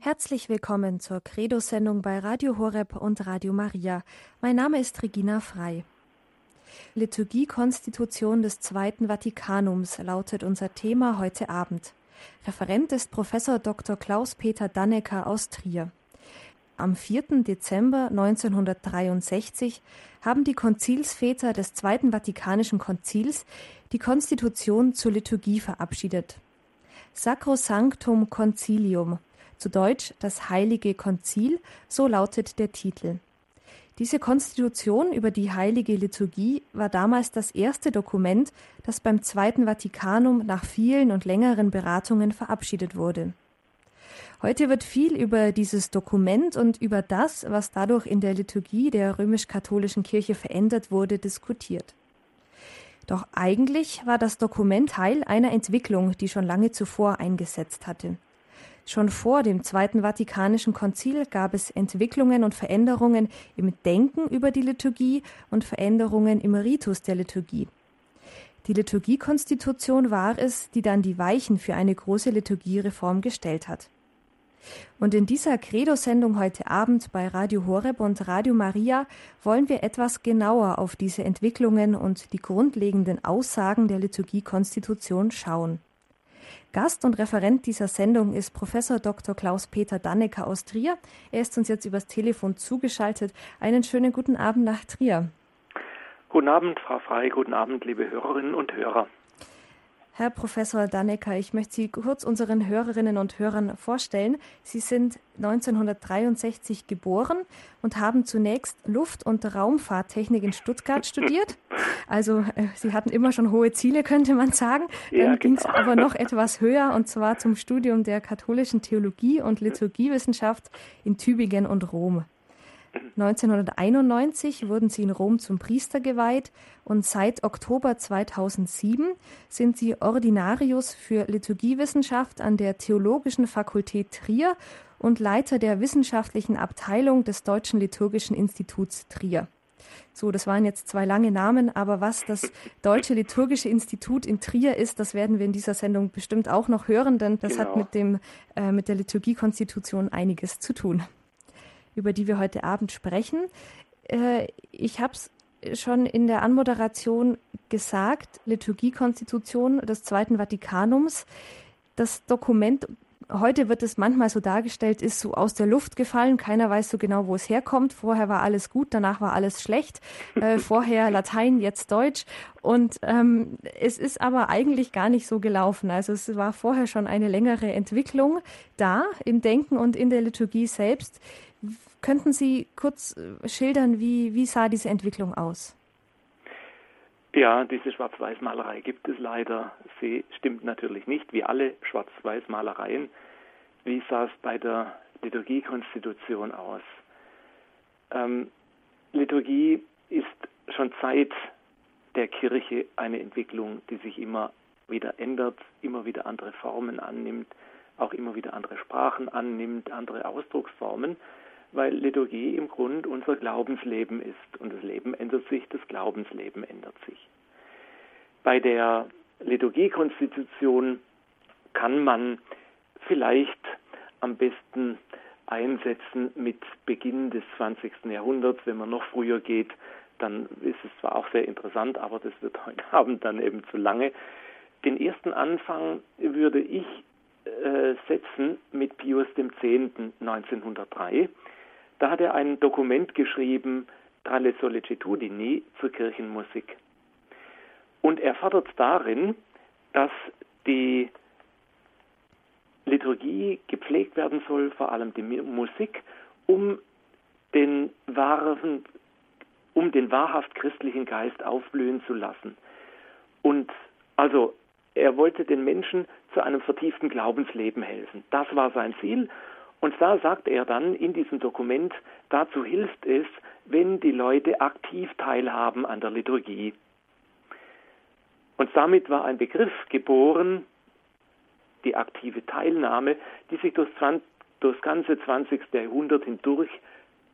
Herzlich willkommen zur Credo-Sendung bei Radio Horeb und Radio Maria. Mein Name ist Regina Frei. Liturgie-Konstitution des Zweiten Vatikanums lautet unser Thema heute Abend. Referent ist Professor Dr. Klaus-Peter Dannecker aus Trier. Am 4. Dezember 1963 haben die Konzilsväter des Zweiten Vatikanischen Konzils die Konstitution zur Liturgie verabschiedet. Sacrosanctum Concilium, zu Deutsch das Heilige Konzil, so lautet der Titel. Diese Konstitution über die heilige Liturgie war damals das erste Dokument, das beim Zweiten Vatikanum nach vielen und längeren Beratungen verabschiedet wurde. Heute wird viel über dieses Dokument und über das, was dadurch in der Liturgie der römisch-katholischen Kirche verändert wurde, diskutiert. Doch eigentlich war das Dokument Teil einer Entwicklung, die schon lange zuvor eingesetzt hatte. Schon vor dem Zweiten Vatikanischen Konzil gab es Entwicklungen und Veränderungen im Denken über die Liturgie und Veränderungen im Ritus der Liturgie. Die Liturgiekonstitution war es, die dann die Weichen für eine große Liturgiereform gestellt hat. Und in dieser Credo-Sendung heute Abend bei Radio Horeb und Radio Maria wollen wir etwas genauer auf diese Entwicklungen und die grundlegenden Aussagen der Liturgiekonstitution schauen. Gast und Referent dieser Sendung ist Professor Dr. Klaus-Peter Dannecker aus Trier. Er ist uns jetzt übers Telefon zugeschaltet. Einen schönen guten Abend nach Trier. Guten Abend, Frau Frei. Guten Abend, liebe Hörerinnen und Hörer. Herr Professor Dannecker, ich möchte Sie kurz unseren Hörerinnen und Hörern vorstellen. Sie sind 1963 geboren und haben zunächst Luft- und Raumfahrttechnik in Stuttgart studiert. Also äh, Sie hatten immer schon hohe Ziele, könnte man sagen. Dann ja, genau. ging es aber noch etwas höher und zwar zum Studium der katholischen Theologie und Liturgiewissenschaft in Tübingen und Rom. 1991 wurden sie in Rom zum Priester geweiht und seit Oktober 2007 sind sie Ordinarius für Liturgiewissenschaft an der Theologischen Fakultät Trier und Leiter der wissenschaftlichen Abteilung des Deutschen Liturgischen Instituts Trier. So, das waren jetzt zwei lange Namen, aber was das Deutsche Liturgische Institut in Trier ist, das werden wir in dieser Sendung bestimmt auch noch hören, denn das genau. hat mit dem äh, mit der Liturgiekonstitution einiges zu tun über die wir heute Abend sprechen. Äh, ich habe es schon in der Anmoderation gesagt, Liturgiekonstitution des Zweiten Vatikanums. Das Dokument, heute wird es manchmal so dargestellt, ist so aus der Luft gefallen. Keiner weiß so genau, wo es herkommt. Vorher war alles gut, danach war alles schlecht. Äh, vorher Latein, jetzt Deutsch. Und ähm, es ist aber eigentlich gar nicht so gelaufen. Also es war vorher schon eine längere Entwicklung da im Denken und in der Liturgie selbst. Könnten Sie kurz äh, schildern, wie, wie sah diese Entwicklung aus? Ja, diese Schwarz-Weiß-Malerei gibt es leider. Sie stimmt natürlich nicht, wie alle Schwarz-Weiß-Malereien. Wie sah es bei der Liturgiekonstitution aus? Ähm, Liturgie ist schon seit der Kirche eine Entwicklung, die sich immer wieder ändert, immer wieder andere Formen annimmt, auch immer wieder andere Sprachen annimmt, andere Ausdrucksformen weil Liturgie im Grund unser Glaubensleben ist. Und das Leben ändert sich, das Glaubensleben ändert sich. Bei der Liturgiekonstitution kann man vielleicht am besten einsetzen mit Beginn des 20. Jahrhunderts. Wenn man noch früher geht, dann ist es zwar auch sehr interessant, aber das wird heute Abend dann eben zu lange. Den ersten Anfang würde ich äh, setzen mit Pius X. 1903. Da hat er ein Dokument geschrieben, Tra le Sollecitudini, zur Kirchenmusik. Und er fordert darin, dass die Liturgie gepflegt werden soll, vor allem die Musik, um den wahren, um den wahrhaft christlichen Geist aufblühen zu lassen. Und also er wollte den Menschen zu einem vertieften Glaubensleben helfen. Das war sein Ziel und da sagt er dann in diesem Dokument, dazu hilft es, wenn die Leute aktiv teilhaben an der Liturgie. Und damit war ein Begriff geboren, die aktive Teilnahme, die sich durch, das ganze 20. Jahrhundert hindurch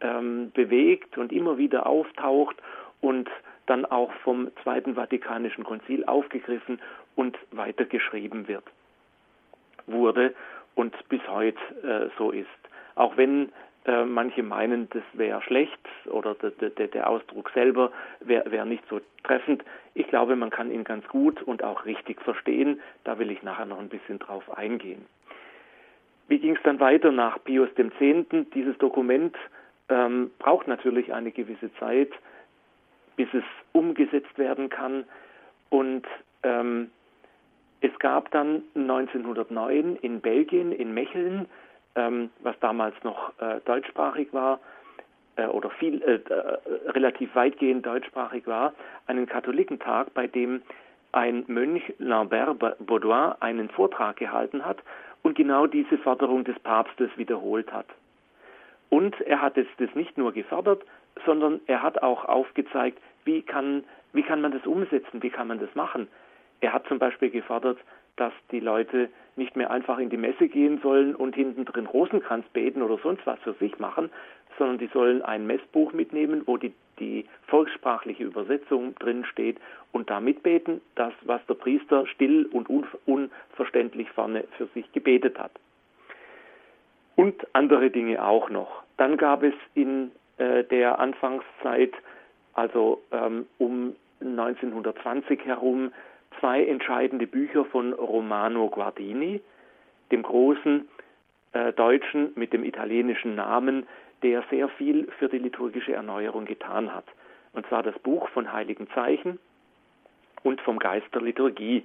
ähm, bewegt und immer wieder auftaucht und dann auch vom Zweiten Vatikanischen Konzil aufgegriffen und weitergeschrieben wird, wurde und bis heute äh, so ist. Auch wenn äh, manche meinen, das wäre schlecht oder der, der, der Ausdruck selber wäre wär nicht so treffend. Ich glaube, man kann ihn ganz gut und auch richtig verstehen. Da will ich nachher noch ein bisschen drauf eingehen. Wie ging es dann weiter nach Pius X.? Dieses Dokument ähm, braucht natürlich eine gewisse Zeit, bis es umgesetzt werden kann. Und ähm, es gab dann 1909 in Belgien, in Mecheln, ähm, was damals noch äh, deutschsprachig war äh, oder viel äh, äh, relativ weitgehend deutschsprachig war, einen Katholikentag, bei dem ein Mönch Lambert Baudouin einen Vortrag gehalten hat und genau diese Forderung des Papstes wiederholt hat. Und er hat jetzt das nicht nur gefördert, sondern er hat auch aufgezeigt, wie kann, wie kann man das umsetzen, wie kann man das machen. Er hat zum Beispiel gefordert, dass die Leute nicht mehr einfach in die Messe gehen sollen und hinten drin Rosenkranz beten oder sonst was für sich machen, sondern die sollen ein Messbuch mitnehmen, wo die, die volkssprachliche Übersetzung drin steht und da mitbeten, das, was der Priester still und unverständlich vorne für sich gebetet hat. Und andere Dinge auch noch. Dann gab es in äh, der Anfangszeit, also ähm, um 1920 herum, zwei entscheidende Bücher von Romano Guardini, dem großen äh, Deutschen mit dem italienischen Namen, der sehr viel für die liturgische Erneuerung getan hat. Und zwar das Buch von Heiligen Zeichen und vom Geist der Liturgie.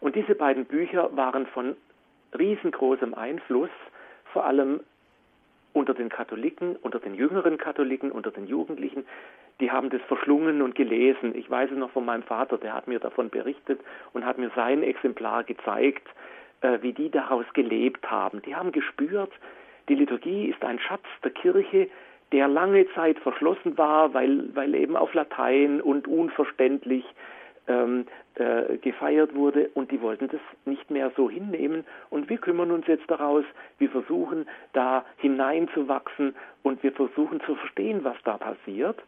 Und diese beiden Bücher waren von riesengroßem Einfluss, vor allem unter den Katholiken, unter den jüngeren Katholiken, unter den Jugendlichen, die haben das verschlungen und gelesen. Ich weiß es noch von meinem Vater, der hat mir davon berichtet und hat mir sein Exemplar gezeigt, äh, wie die daraus gelebt haben. Die haben gespürt, die Liturgie ist ein Schatz der Kirche, der lange Zeit verschlossen war, weil, weil eben auf Latein und unverständlich ähm, äh, gefeiert wurde und die wollten das nicht mehr so hinnehmen und wir kümmern uns jetzt daraus, wir versuchen da hineinzuwachsen und wir versuchen zu verstehen, was da passiert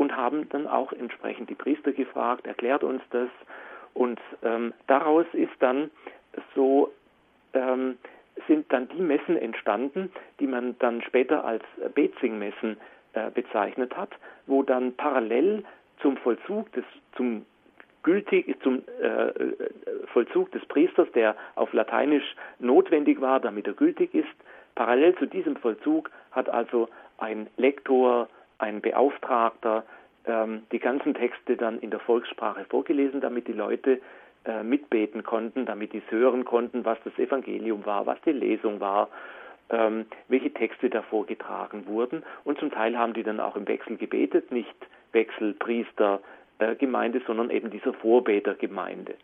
und haben dann auch entsprechend die Priester gefragt, erklärt uns das und ähm, daraus ist dann so ähm, sind dann die Messen entstanden, die man dann später als Bezing-Messen äh, bezeichnet hat, wo dann parallel zum Vollzug des zum gültig zum äh, Vollzug des Priesters, der auf Lateinisch notwendig war, damit er gültig ist. Parallel zu diesem Vollzug hat also ein Lektor, ein Beauftragter ähm, die ganzen Texte dann in der Volkssprache vorgelesen, damit die Leute äh, mitbeten konnten, damit die hören konnten, was das Evangelium war, was die Lesung war, ähm, welche Texte da vorgetragen wurden. Und zum Teil haben die dann auch im Wechsel gebetet, nicht Wechsel Priester, äh, Gemeinde, sondern eben dieser Vorbetergemeinde.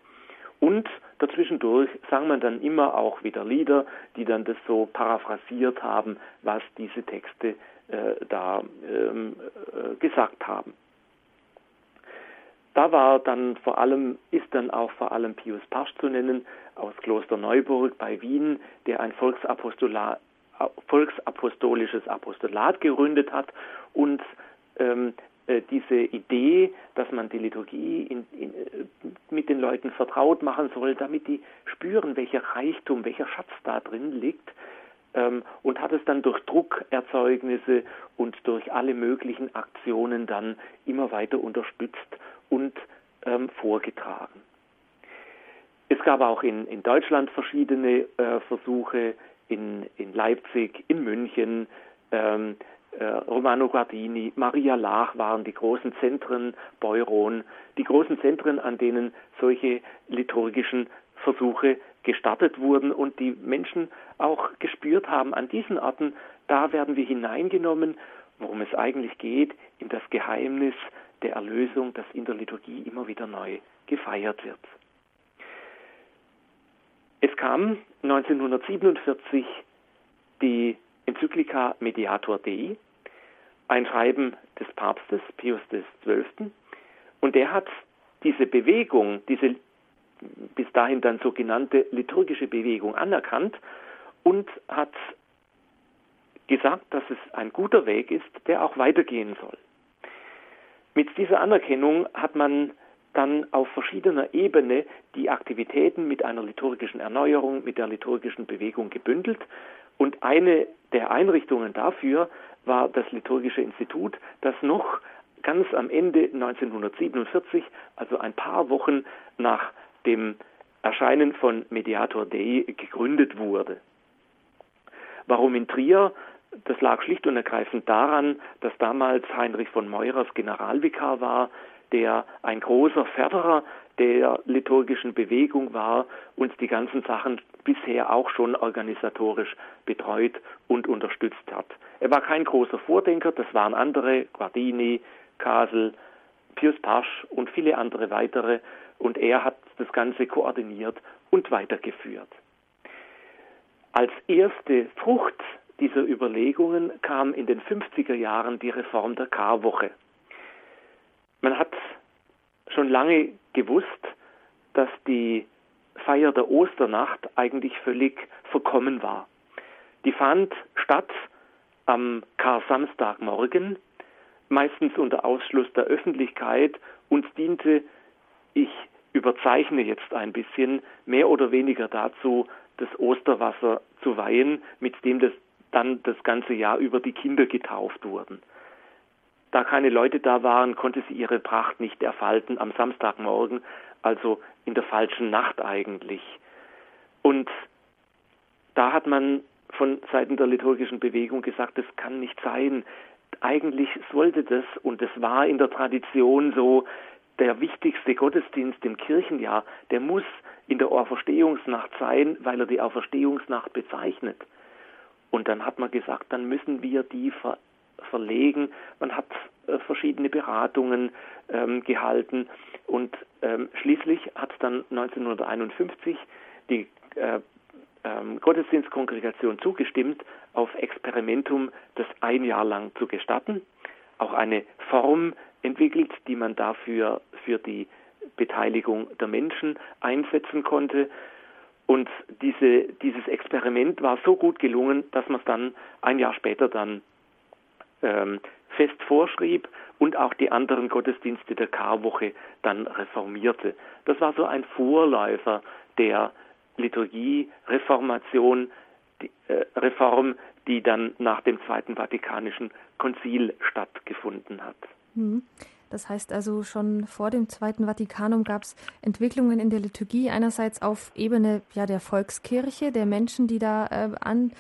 Und dazwischendurch sang man dann immer auch wieder Lieder, die dann das so paraphrasiert haben, was diese Texte da ähm, äh, gesagt haben. Da war dann vor allem, ist dann auch vor allem Pius Pasch zu nennen aus Kloster Neuburg bei Wien, der ein Volksapostolat, volksapostolisches Apostolat gegründet hat und ähm, äh, diese Idee, dass man die Liturgie in, in, äh, mit den Leuten vertraut machen soll, damit die spüren, welcher Reichtum, welcher Schatz da drin liegt, ähm, und hat es dann durch Druckerzeugnisse und durch alle möglichen Aktionen dann immer weiter unterstützt und ähm, vorgetragen. Es gab auch in, in Deutschland verschiedene äh, Versuche, in, in Leipzig, in München, ähm, äh, Romano Guardini, Maria Lach waren die großen Zentren, Beuron, die großen Zentren, an denen solche liturgischen Versuche gestartet wurden und die Menschen auch gespürt haben, an diesen Orten, da werden wir hineingenommen, worum es eigentlich geht, in das Geheimnis der Erlösung, das in der Liturgie immer wieder neu gefeiert wird. Es kam 1947 die Enzyklika Mediator Dei, ein Schreiben des Papstes Pius XII. Und der hat diese Bewegung, diese bis dahin dann sogenannte liturgische Bewegung anerkannt und hat gesagt, dass es ein guter Weg ist, der auch weitergehen soll. Mit dieser Anerkennung hat man dann auf verschiedener Ebene die Aktivitäten mit einer liturgischen Erneuerung, mit der liturgischen Bewegung gebündelt. Und eine der Einrichtungen dafür war das Liturgische Institut, das noch ganz am Ende 1947, also ein paar Wochen nach dem Erscheinen von Mediator Dei, gegründet wurde. Warum in Trier? Das lag schlicht und ergreifend daran, dass damals Heinrich von Meurers Generalvikar war, der ein großer Förderer der liturgischen Bewegung war und die ganzen Sachen bisher auch schon organisatorisch betreut und unterstützt hat. Er war kein großer Vordenker, das waren andere, Guardini, Kasel, Pius Pasch und viele andere weitere, und er hat das Ganze koordiniert und weitergeführt. Als erste Frucht dieser Überlegungen kam in den 50er Jahren die Reform der Karwoche. Man hat schon lange gewusst, dass die Feier der Osternacht eigentlich völlig verkommen war. Die fand statt am Kar-Samstagmorgen, meistens unter Ausschluss der Öffentlichkeit und diente, ich überzeichne jetzt ein bisschen, mehr oder weniger dazu, das Osterwasser zu weihen, mit dem das dann das ganze Jahr über die Kinder getauft wurden. Da keine Leute da waren, konnte sie ihre Pracht nicht erfalten am Samstagmorgen, also in der falschen Nacht eigentlich. Und da hat man von Seiten der liturgischen Bewegung gesagt, das kann nicht sein. Eigentlich sollte das, und es war in der Tradition so, der wichtigste Gottesdienst im Kirchenjahr, der muss in der Auferstehungsnacht sein, weil er die Auferstehungsnacht bezeichnet. Und dann hat man gesagt, dann müssen wir die ver verlegen. Man hat äh, verschiedene Beratungen ähm, gehalten und ähm, schließlich hat dann 1951 die äh, ähm, Gottesdienstkongregation zugestimmt, auf Experimentum das ein Jahr lang zu gestatten. Auch eine Form entwickelt, die man dafür für die Beteiligung der Menschen einsetzen konnte. Und diese, dieses Experiment war so gut gelungen, dass man es dann ein Jahr später dann ähm, fest vorschrieb und auch die anderen Gottesdienste der Karwoche dann reformierte. Das war so ein Vorläufer der Liturgie-Reformation, die, äh, Reform, die dann nach dem Zweiten Vatikanischen Konzil stattgefunden hat. Mhm. Das heißt also, schon vor dem Zweiten Vatikanum gab es Entwicklungen in der Liturgie, einerseits auf Ebene ja, der Volkskirche, der Menschen, die da äh, an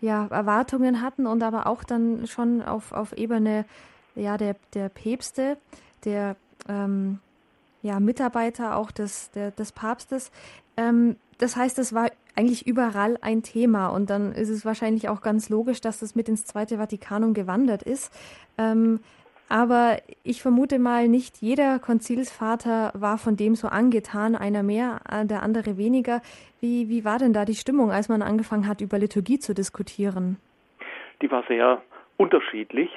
ja, Erwartungen hatten und aber auch dann schon auf, auf Ebene ja, der, der Päpste, der ähm, ja, Mitarbeiter auch des, der, des Papstes. Ähm, das heißt, es war eigentlich überall ein Thema und dann ist es wahrscheinlich auch ganz logisch, dass das mit ins Zweite Vatikanum gewandert ist. Ähm, aber ich vermute mal, nicht jeder Konzilsvater war von dem so angetan, einer mehr, äh, der andere weniger. Wie, wie war denn da die Stimmung, als man angefangen hat, über Liturgie zu diskutieren? Die war sehr unterschiedlich.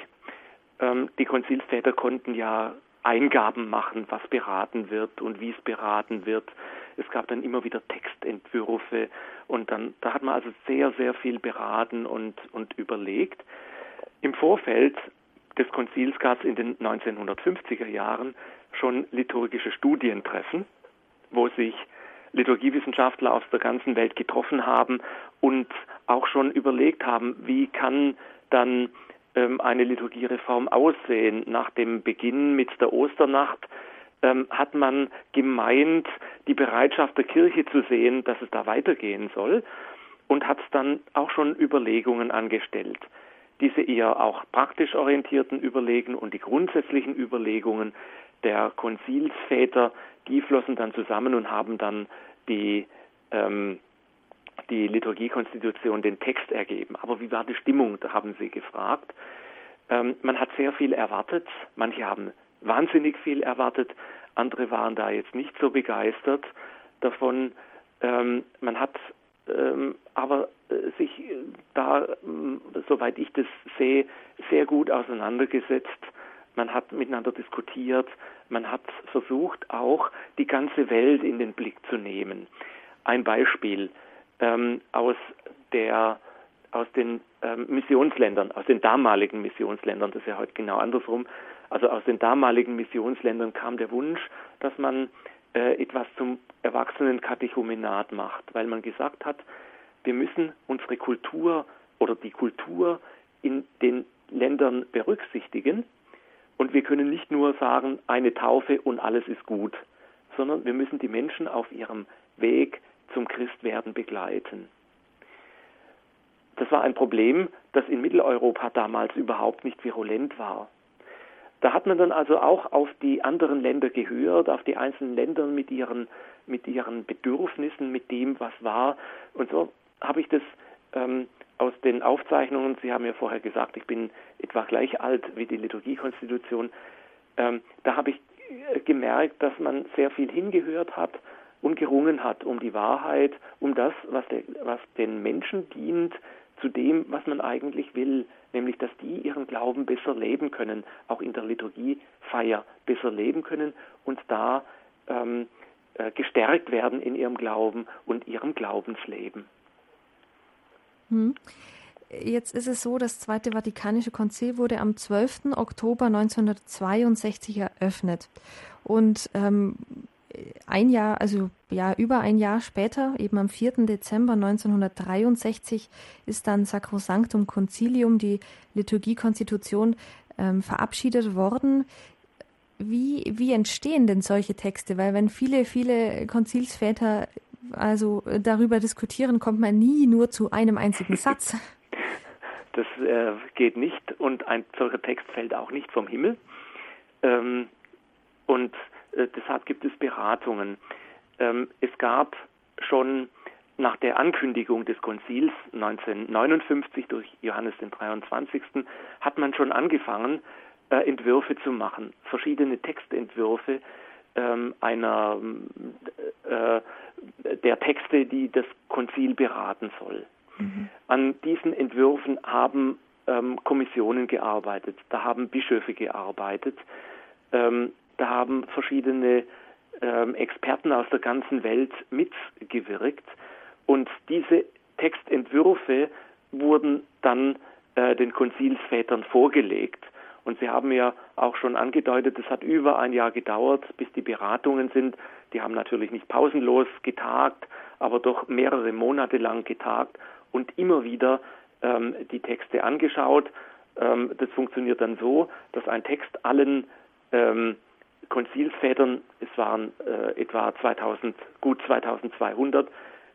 Ähm, die Konzilsväter konnten ja Eingaben machen, was beraten wird und wie es beraten wird. Es gab dann immer wieder Textentwürfe und dann, da hat man also sehr, sehr viel beraten und, und überlegt. Im Vorfeld des Konzils gab es in den 1950er Jahren schon liturgische Studientreffen, wo sich Liturgiewissenschaftler aus der ganzen Welt getroffen haben und auch schon überlegt haben, wie kann dann ähm, eine Liturgiereform aussehen. Nach dem Beginn mit der Osternacht ähm, hat man gemeint, die Bereitschaft der Kirche zu sehen, dass es da weitergehen soll und hat dann auch schon Überlegungen angestellt diese eher auch praktisch orientierten Überlegungen und die grundsätzlichen Überlegungen der Konzilsväter, die flossen dann zusammen und haben dann die, ähm, die Liturgiekonstitution, den Text ergeben. Aber wie war die Stimmung? Da haben sie gefragt. Ähm, man hat sehr viel erwartet. Manche haben wahnsinnig viel erwartet. Andere waren da jetzt nicht so begeistert davon. Ähm, man hat aber äh, sich äh, da, ähm, soweit ich das sehe, sehr gut auseinandergesetzt. Man hat miteinander diskutiert. Man hat versucht, auch die ganze Welt in den Blick zu nehmen. Ein Beispiel ähm, aus der aus den ähm, Missionsländern, aus den damaligen Missionsländern, das ist ja heute genau andersrum, also aus den damaligen Missionsländern kam der Wunsch, dass man äh, etwas zum Erwachsenenkatechumenat macht, weil man gesagt hat, wir müssen unsere Kultur oder die Kultur in den Ländern berücksichtigen und wir können nicht nur sagen, eine Taufe und alles ist gut, sondern wir müssen die Menschen auf ihrem Weg zum Christwerden begleiten. Das war ein Problem, das in Mitteleuropa damals überhaupt nicht virulent war. Da hat man dann also auch auf die anderen Länder gehört, auf die einzelnen Länder mit ihren, mit ihren Bedürfnissen, mit dem, was war. Und so habe ich das ähm, aus den Aufzeichnungen, Sie haben ja vorher gesagt, ich bin etwa gleich alt wie die Liturgiekonstitution, ähm, da habe ich äh, gemerkt, dass man sehr viel hingehört hat und gerungen hat um die Wahrheit, um das, was, der, was den Menschen dient, zu dem, was man eigentlich will, nämlich dass die ihren Glauben besser leben können, auch in der Liturgiefeier besser leben können und da ähm, äh, gestärkt werden in ihrem Glauben und ihrem Glaubensleben. Hm. Jetzt ist es so, das Zweite Vatikanische Konzil wurde am 12. Oktober 1962 eröffnet. Und ähm, ein Jahr, also ja, über ein Jahr später, eben am 4. Dezember 1963, ist dann Sacrosanctum Concilium, die Liturgiekonstitution, ähm, verabschiedet worden. Wie, wie entstehen denn solche Texte? Weil wenn viele, viele Konzilsväter also darüber diskutieren, kommt man nie nur zu einem einzigen Satz. Das äh, geht nicht und ein solcher Text fällt auch nicht vom Himmel. Ähm, und äh, deshalb gibt es Beratungen. Ähm, es gab schon nach der Ankündigung des Konzils 1959 durch Johannes den 23. hat man schon angefangen, äh, Entwürfe zu machen, verschiedene Textentwürfe ähm, einer äh, der Texte, die das Konzil beraten soll. Mhm. An diesen Entwürfen haben ähm, Kommissionen gearbeitet, da haben Bischöfe gearbeitet, ähm, da haben verschiedene ähm, Experten aus der ganzen Welt mitgewirkt und diese Textentwürfe wurden dann äh, den Konzilsvätern vorgelegt. Und Sie haben ja auch schon angedeutet, es hat über ein Jahr gedauert, bis die Beratungen sind. Die haben natürlich nicht pausenlos getagt, aber doch mehrere Monate lang getagt und immer wieder ähm, die Texte angeschaut. Ähm, das funktioniert dann so, dass ein Text allen ähm, Konzilsvätern, es waren äh, etwa 2000, gut 2200,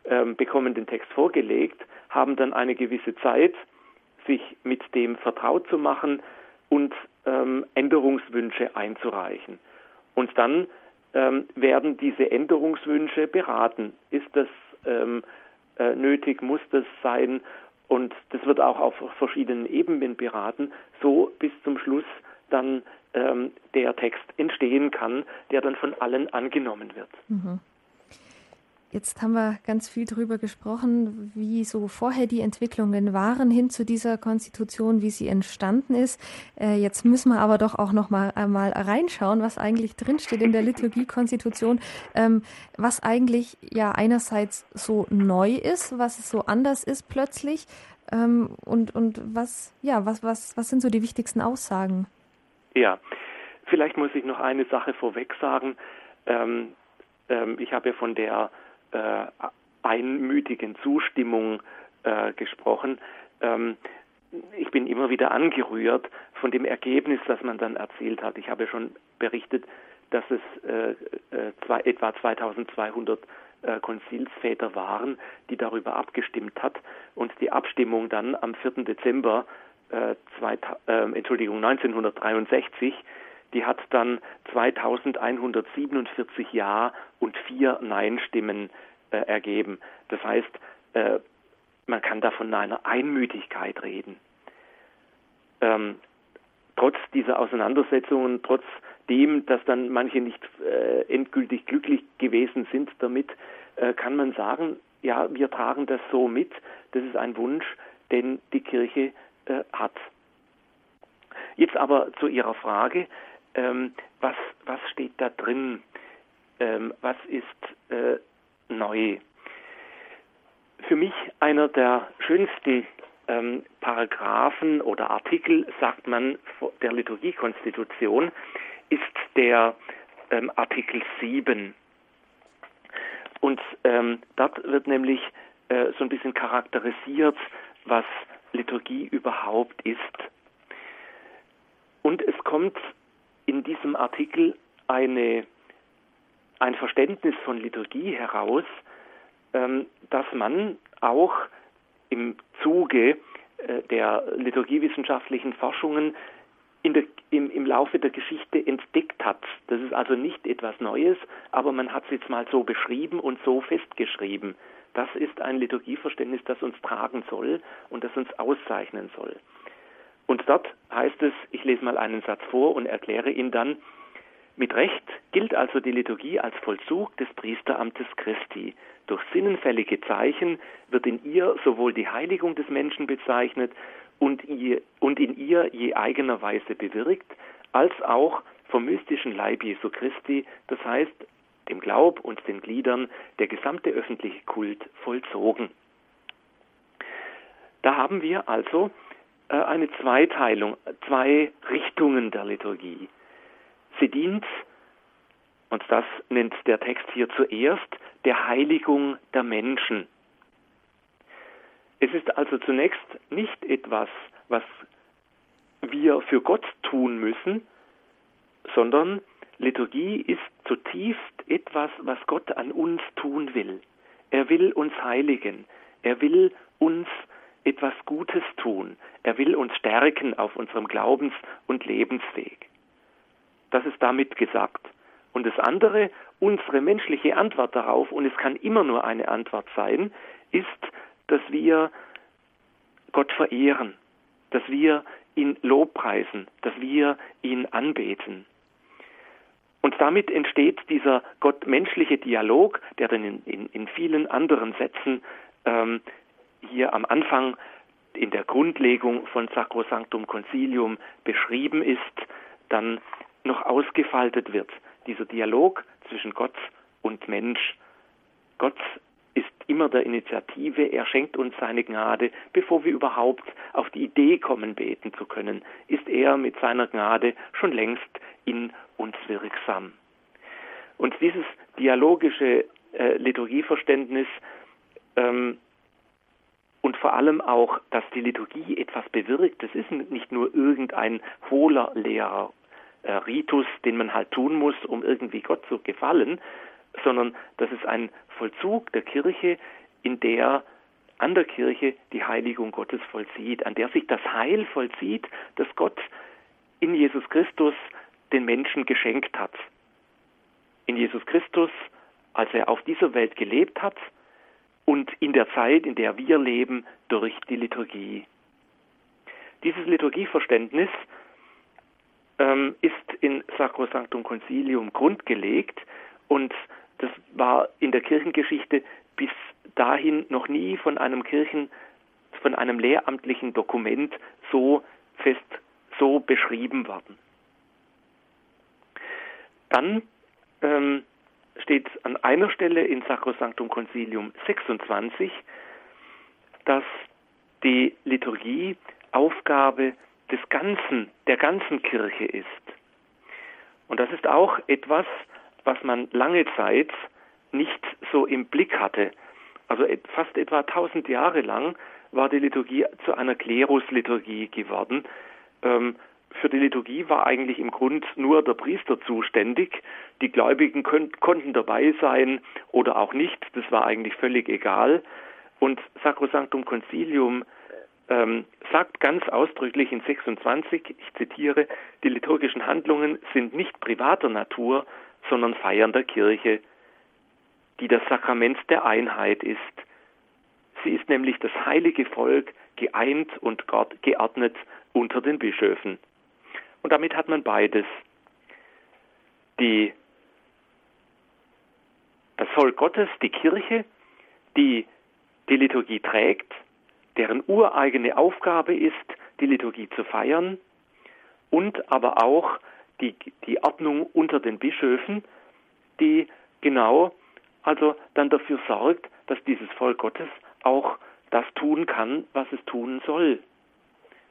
ähm, bekommen den Text vorgelegt, haben dann eine gewisse Zeit, sich mit dem vertraut zu machen und ähm, Änderungswünsche einzureichen. Und dann ähm, werden diese Änderungswünsche beraten. Ist das ähm, äh, nötig? Muss das sein? Und das wird auch auf verschiedenen Ebenen beraten, so bis zum Schluss dann ähm, der Text entstehen kann, der dann von allen angenommen wird. Mhm. Jetzt haben wir ganz viel darüber gesprochen, wie so vorher die Entwicklungen waren hin zu dieser Konstitution, wie sie entstanden ist. Äh, jetzt müssen wir aber doch auch noch mal einmal reinschauen, was eigentlich drinsteht in der Liturgiekonstitution, ähm, was eigentlich ja einerseits so neu ist, was so anders ist plötzlich ähm, und und was ja was was was sind so die wichtigsten Aussagen? Ja, vielleicht muss ich noch eine Sache vorweg sagen. Ähm, ähm, ich habe von der äh, einmütigen Zustimmung äh, gesprochen. Ähm, ich bin immer wieder angerührt von dem Ergebnis, das man dann erzielt hat. Ich habe schon berichtet, dass es äh, äh, zwei, etwa 2200 äh, Konzilsväter waren, die darüber abgestimmt hat und die Abstimmung dann am 4. Dezember äh, zwei, äh, Entschuldigung 1963 die hat dann 2147 Ja und vier Nein-Stimmen äh, ergeben. Das heißt, äh, man kann da von einer Einmütigkeit reden. Ähm, trotz dieser Auseinandersetzungen, trotz dem, dass dann manche nicht äh, endgültig glücklich gewesen sind damit, äh, kann man sagen, ja, wir tragen das so mit. Das ist ein Wunsch, den die Kirche äh, hat. Jetzt aber zu Ihrer Frage, ähm, was, was steht da drin? Ähm, was ist äh, neu? Für mich einer der schönsten ähm, Paragraphen oder Artikel, sagt man, der Liturgiekonstitution, ist der ähm, Artikel 7. Und ähm, dort wird nämlich äh, so ein bisschen charakterisiert, was Liturgie überhaupt ist. Und es kommt in diesem Artikel eine, ein Verständnis von Liturgie heraus, ähm, dass man auch im Zuge äh, der liturgiewissenschaftlichen Forschungen der, im, im, Laufe der Geschichte entdeckt hat. Das ist also nicht etwas Neues, aber man hat es jetzt mal so beschrieben und so festgeschrieben. Das ist ein Liturgieverständnis, das uns tragen soll und das uns auszeichnen soll. Und dort heißt es, ich lese mal einen Satz vor und erkläre ihn dann, mit Recht gilt also die Liturgie als Vollzug des Priesteramtes Christi. Durch sinnenfällige Zeichen wird in ihr sowohl die Heiligung des Menschen bezeichnet und, in ihr je eigener Weise bewirkt, als auch vom mystischen Leib Jesu Christi, das heißt dem Glaub und den Gliedern, der gesamte öffentliche Kult vollzogen. Da haben wir also äh, eine Zweiteilung, zwei Richtungen der Liturgie. Sie dient, und das nennt der Text hier zuerst, der Heiligung der Menschen. Es ist also zunächst nicht etwas, was wir für Gott tun müssen, sondern Liturgie ist zutiefst etwas, was Gott an uns tun will. Er will uns heiligen. Er will uns etwas Gutes tun. Er will uns stärken auf unserem Glaubens- und Lebensweg. Das ist damit gesagt. Und das andere, unsere menschliche Antwort darauf, und es kann immer nur eine Antwort sein, ist, dass wir Gott verehren, dass wir ihn lobpreisen, dass wir ihn anbeten. Und damit entsteht dieser gottmenschliche Dialog, der dann in, in, in vielen anderen Sätzen ähm, hier am Anfang in der Grundlegung von Sacrosanctum Concilium beschrieben ist, dann noch ausgefaltet wird. Dieser Dialog zwischen Gott und Mensch. Gott ist immer der Initiative, er schenkt uns seine Gnade, bevor wir überhaupt auf die Idee kommen, beten zu können, ist er mit seiner Gnade schon längst in uns wirksam. Und dieses dialogische äh, Liturgieverständnis ähm, und vor allem auch, dass die Liturgie etwas bewirkt, das ist nicht nur irgendein hohler Lehrer, äh, Ritus, den man halt tun muss, um irgendwie Gott zu gefallen, sondern das ist ein Vollzug der Kirche, in der an der Kirche die Heiligung Gottes vollzieht, an der sich das Heil vollzieht, das Gott in Jesus Christus den Menschen geschenkt hat. In Jesus Christus, als er auf dieser Welt gelebt hat und in der Zeit, in der wir leben, durch die Liturgie. Dieses Liturgieverständnis ähm, ist in Sacrosanctum Concilium grundgelegt und das war in der Kirchengeschichte bis dahin noch nie von einem Kirchen, von einem lehramtlichen Dokument so fest, so beschrieben worden. Dann ähm, steht an einer Stelle in Sacrosanctum Concilium 26, dass die Liturgie Aufgabe des Ganzen, der ganzen Kirche ist. Und das ist auch etwas, was man lange Zeit nicht so im Blick hatte. Also fast etwa 1000 Jahre lang war die Liturgie zu einer Klerusliturgie geworden. Ähm, für die Liturgie war eigentlich im Grund nur der Priester zuständig. Die Gläubigen konnten dabei sein oder auch nicht. Das war eigentlich völlig egal. Und Sacrosanctum Concilium ähm, sagt ganz ausdrücklich in 26, ich zitiere, die liturgischen Handlungen sind nicht privater Natur, sondern Feiern der Kirche, die das Sakrament der Einheit ist. Sie ist nämlich das heilige Volk, geeint und geordnet unter den Bischöfen. Und damit hat man beides. Die, das Volk Gottes, die Kirche, die die Liturgie trägt, deren ureigene Aufgabe ist, die Liturgie zu feiern, und aber auch die, die Ordnung unter den Bischöfen, die genau also dann dafür sorgt, dass dieses Volk Gottes auch das tun kann, was es tun soll.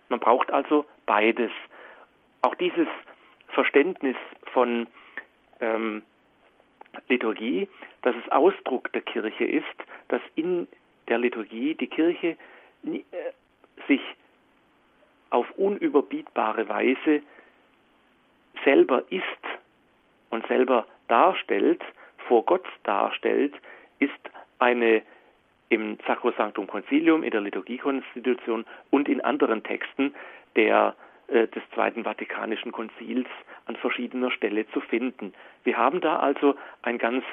Man braucht also beides. Auch dieses Verständnis von ähm, Liturgie, dass es Ausdruck der Kirche ist, dass in der Liturgie die Kirche äh, sich auf unüberbietbare Weise selber ist und selber darstellt, vor Gott darstellt, ist eine im Sacrosanctum Concilium, in der Liturgiekonstitution und in anderen Texten der, des Zweiten Vatikanischen Konzils an verschiedener Stelle zu finden. Wir haben da also ein ganz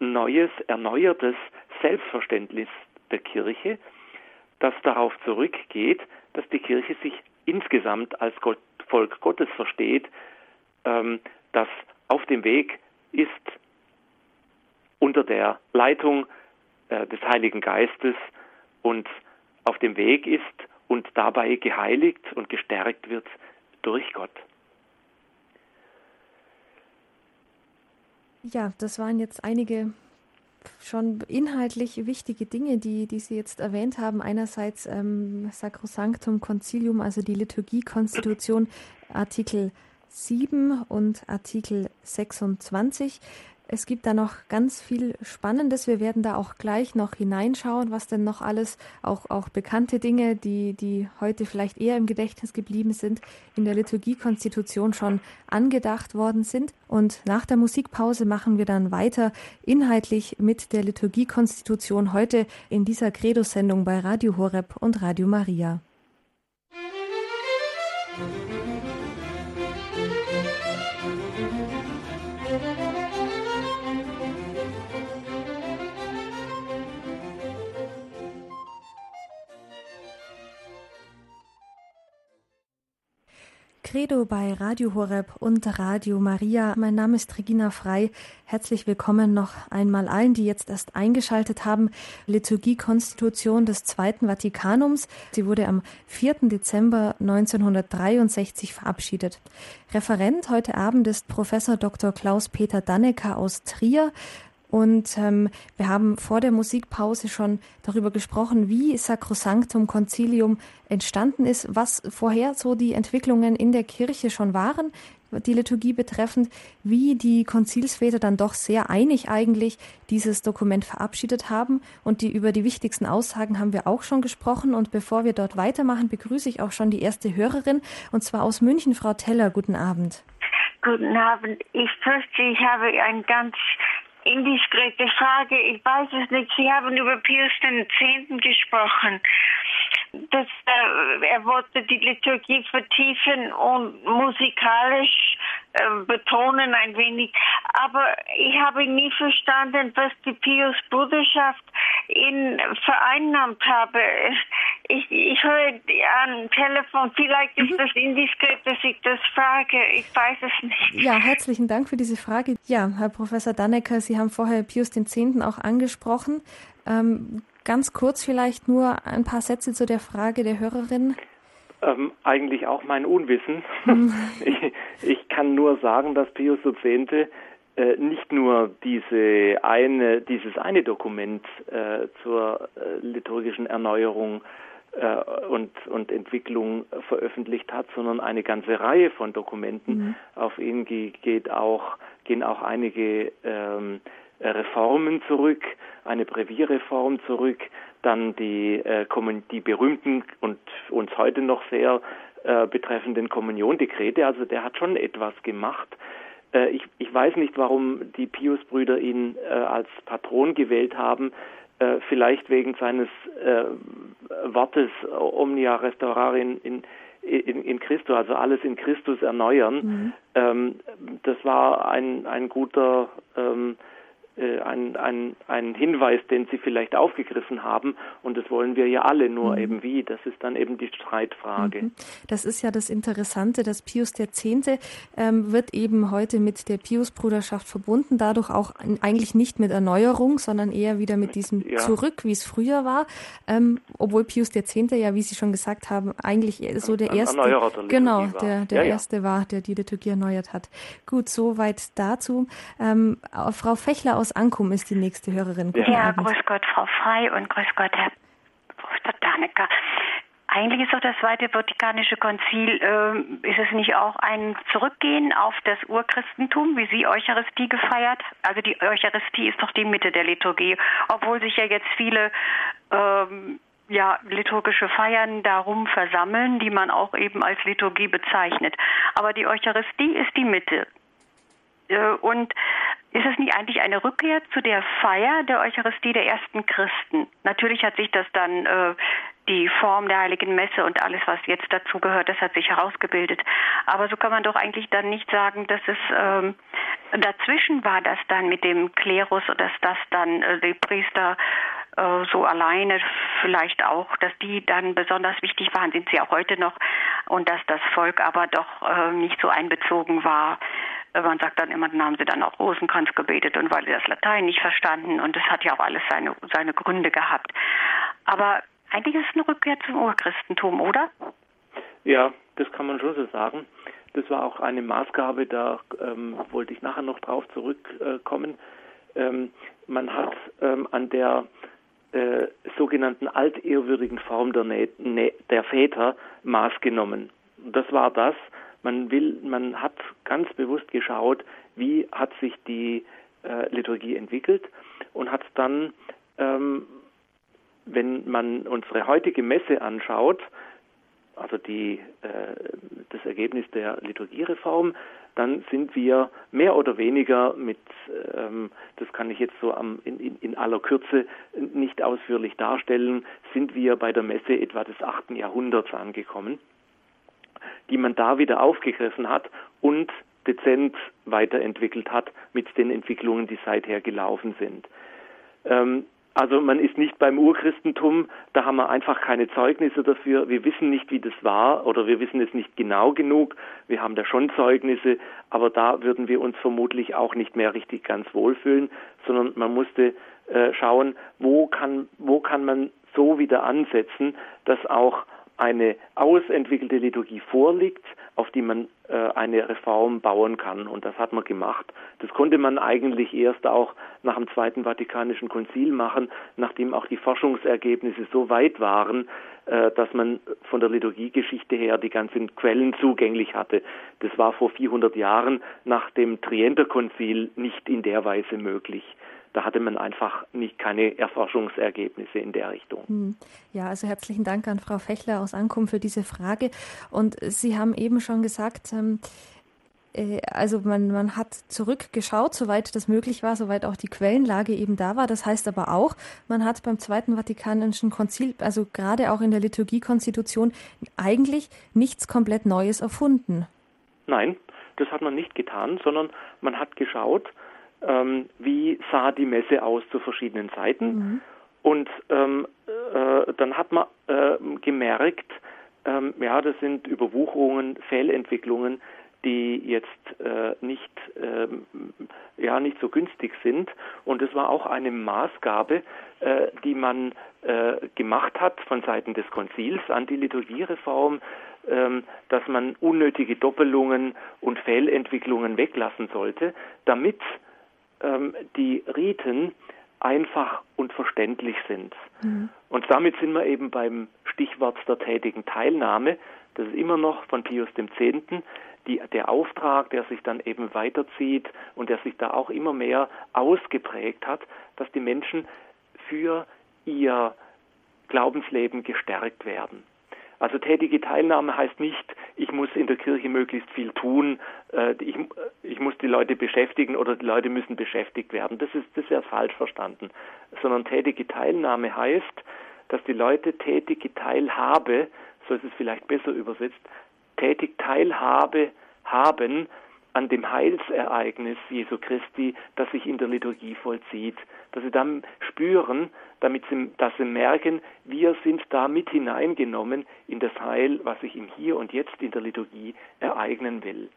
neues, erneuertes Selbstverständnis der Kirche, das darauf zurückgeht, dass die Kirche sich insgesamt als Gott, Volk Gottes versteht, ähm, das auf dem Weg ist, unter der Leitung äh, des Heiligen Geistes und auf dem Weg ist und dabei geheiligt und gestärkt wird durch Gott. Ja, das waren jetzt einige schon inhaltlich wichtige Dinge, die, die Sie jetzt erwähnt haben. Einerseits ähm, Sacrosanctum Concilium, also die Liturgiekonstitution, Artikel 7 und Artikel 26. Es gibt da noch ganz viel Spannendes. Wir werden da auch gleich noch hineinschauen, was denn noch alles, auch, auch bekannte Dinge, die, die heute vielleicht eher im Gedächtnis geblieben sind, in der Liturgiekonstitution schon angedacht worden sind. Und nach der Musikpause machen wir dann weiter inhaltlich mit der Liturgiekonstitution heute in dieser Credo-Sendung bei Radio Horeb und Radio Maria. Credo bei Radio Horeb und Radio Maria. Mein Name ist Regina Frei. Herzlich willkommen noch einmal allen, die jetzt erst eingeschaltet haben. Liturgie-Konstitution des Zweiten Vatikanums. Sie wurde am 4. Dezember 1963 verabschiedet. Referent heute Abend ist Professor Dr. Klaus-Peter Dannecker aus Trier. Und ähm, wir haben vor der Musikpause schon darüber gesprochen, wie Sacrosanctum Concilium entstanden ist, was vorher so die Entwicklungen in der Kirche schon waren, die Liturgie betreffend, wie die Konzilsväter dann doch sehr einig eigentlich dieses Dokument verabschiedet haben. Und die, über die wichtigsten Aussagen haben wir auch schon gesprochen. Und bevor wir dort weitermachen, begrüße ich auch schon die erste Hörerin, und zwar aus München, Frau Teller. Guten Abend. Guten Abend. Ich fürchte, ich habe ein ganz indiskrete Frage. Ich weiß es nicht. Sie haben über Pius X. gesprochen. Das, äh, er wollte die Liturgie vertiefen und musikalisch äh, betonen ein wenig. Aber ich habe nie verstanden, was die Pius-Bruderschaft ihn vereinnahmt habe. Ich, ich höre am Telefon, vielleicht ist mhm. das indiskret, dass ich das frage. Ich weiß es nicht. Ja, herzlichen Dank für diese Frage. Ja, Herr Professor Dannecker, Sie haben vorher Pius X. auch angesprochen. Ähm, ganz kurz vielleicht nur ein paar Sätze zu der Frage der Hörerin. Ähm, eigentlich auch mein Unwissen. Hm. ich, ich, kann nur sagen, dass Pius X. Äh, nicht nur diese eine, dieses eine Dokument äh, zur äh, liturgischen Erneuerung äh, und, und Entwicklung veröffentlicht hat, sondern eine ganze Reihe von Dokumenten. Mhm. Auf ihn geht auch, gehen auch einige ähm, Reformen zurück, eine Brevierreform zurück, dann die, äh, die berühmten und uns heute noch sehr äh, betreffenden Kommuniondekrete. Also der hat schon etwas gemacht. Äh, ich, ich weiß nicht, warum die Pius-Brüder ihn äh, als Patron gewählt haben. Äh, vielleicht wegen seines äh, Wortes Omnia Restaurare in, in in, in Christus, also alles in Christus erneuern. Mhm. Ähm, das war ein, ein guter ähm, äh, ein, ein, ein Hinweis, den Sie vielleicht aufgegriffen haben. Und das wollen wir ja alle, nur mhm. eben wie. Das ist dann eben die Streitfrage. Mhm. Das ist ja das Interessante, dass Pius X. Ähm, wird eben heute mit der Pius-Bruderschaft verbunden, dadurch auch eigentlich nicht mit Erneuerung, sondern eher wieder mit diesem ja. Zurück, wie es früher war. Ähm, obwohl Pius X. ja, wie Sie schon gesagt haben, eigentlich so der ein, erste, der genau, der, der ja, erste ja. war, der die Liturgie erneuert hat. Gut, soweit dazu. Ähm, Frau Fechler aus aus Ankum ist die nächste Hörerin. Guten ja, Abend. grüß Gott, Frau Frei und grüß Gott, Herr Dr. Danecker. Eigentlich ist doch das Zweite Vatikanische Konzil, äh, ist es nicht auch ein Zurückgehen auf das Urchristentum, wie Sie Eucharistie gefeiert? Also die Eucharistie ist doch die Mitte der Liturgie, obwohl sich ja jetzt viele ähm, ja, liturgische Feiern darum versammeln, die man auch eben als Liturgie bezeichnet. Aber die Eucharistie ist die Mitte. Äh, und ist es nicht eigentlich eine Rückkehr zu der Feier der Eucharistie der ersten Christen? Natürlich hat sich das dann äh, die Form der heiligen Messe und alles, was jetzt dazu gehört, das hat sich herausgebildet. Aber so kann man doch eigentlich dann nicht sagen, dass es ähm, dazwischen war, dass dann mit dem Klerus, dass das dann äh, die Priester äh, so alleine vielleicht auch, dass die dann besonders wichtig waren, sind sie auch heute noch und dass das Volk aber doch äh, nicht so einbezogen war man sagt dann immer, dann haben sie dann auch Rosenkranz gebetet und weil sie das Latein nicht verstanden und das hat ja auch alles seine, seine Gründe gehabt. Aber eigentlich ist es eine Rückkehr zum Urchristentum, oder? Ja, das kann man schon so sagen. Das war auch eine Maßgabe, da ähm, wollte ich nachher noch drauf zurückkommen. Ähm, man hat ähm, an der äh, sogenannten altehrwürdigen Form der, der Väter Maß genommen. Das war das, man will, man hat ganz bewusst geschaut, wie hat sich die äh, Liturgie entwickelt und hat dann, ähm, wenn man unsere heutige Messe anschaut, also die, äh, das Ergebnis der Liturgiereform, dann sind wir mehr oder weniger mit, ähm, das kann ich jetzt so am, in, in, aller Kürze nicht ausführlich darstellen, sind wir bei der Messe etwa des 8. Jahrhunderts angekommen die man da wieder aufgegriffen hat und dezent weiterentwickelt hat mit den Entwicklungen, die seither gelaufen sind. Ähm, also man ist nicht beim Urchristentum, da haben wir einfach keine Zeugnisse dafür. Wir wissen nicht, wie das war oder wir wissen es nicht genau genug. Wir haben da schon Zeugnisse, aber da würden wir uns vermutlich auch nicht mehr richtig ganz wohlfühlen, sondern man musste äh, schauen, wo kann, wo kann man so wieder ansetzen, dass auch eine ausentwickelte Liturgie vorliegt, auf die man äh, eine Reform bauen kann. Und das hat man gemacht. Das konnte man eigentlich erst auch nach dem Zweiten Vatikanischen Konzil machen, nachdem auch die Forschungsergebnisse so weit waren, äh, dass man von der Liturgiegeschichte her die ganzen Quellen zugänglich hatte. Das war vor 400 Jahren nach dem Trienter Konzil nicht in der Weise möglich da hatte man einfach nicht keine Erforschungsergebnisse in der Richtung. Hm. Ja, also herzlichen Dank an Frau Fechler aus Ankunft für diese Frage. Und Sie haben eben schon gesagt, ähm, äh, also man, man hat zurückgeschaut, soweit das möglich war, soweit auch die Quellenlage eben da war. Das heißt aber auch, man hat beim Zweiten Vatikanischen Konzil, also gerade auch in der Liturgiekonstitution, eigentlich nichts komplett Neues erfunden. Nein, das hat man nicht getan, sondern man hat geschaut, ähm, wie sah die Messe aus zu verschiedenen Zeiten. Mhm. Und ähm, äh, dann hat man äh, gemerkt, ähm, ja, das sind Überwucherungen, Fehlentwicklungen, die jetzt äh, nicht, ähm, ja, nicht so günstig sind. Und es war auch eine Maßgabe, äh, die man äh, gemacht hat von Seiten des Konzils an die Liturgiereform, ähm, dass man unnötige Doppelungen und Fehlentwicklungen weglassen sollte, damit ähm, die Riten einfach und verständlich sind. Mhm. Und damit sind wir eben beim Stichwort der tätigen Teilnahme. Das ist immer noch von Pius X. Die, der Auftrag, der sich dann eben weiterzieht und der sich da auch immer mehr ausgeprägt hat, dass die Menschen für ihr Glaubensleben gestärkt werden. Also tätige Teilnahme heißt nicht, ich muss in der Kirche möglichst viel tun, äh, ich, ich muss die Leute beschäftigen oder die Leute müssen beschäftigt werden. Das ist, das ja falsch verstanden. Sondern tätige Teilnahme heißt, dass die Leute tätige Teilhabe, so ist es vielleicht besser übersetzt, tätig Teilhabe haben an dem Heilsereignis Jesu Christi, das sich in der Liturgie vollzieht. Dass sie dann spüren, damit sie, dass sie merken, wir sind da mit hineingenommen in das Heil, was sich im Hier und Jetzt in der Liturgie ereignen will.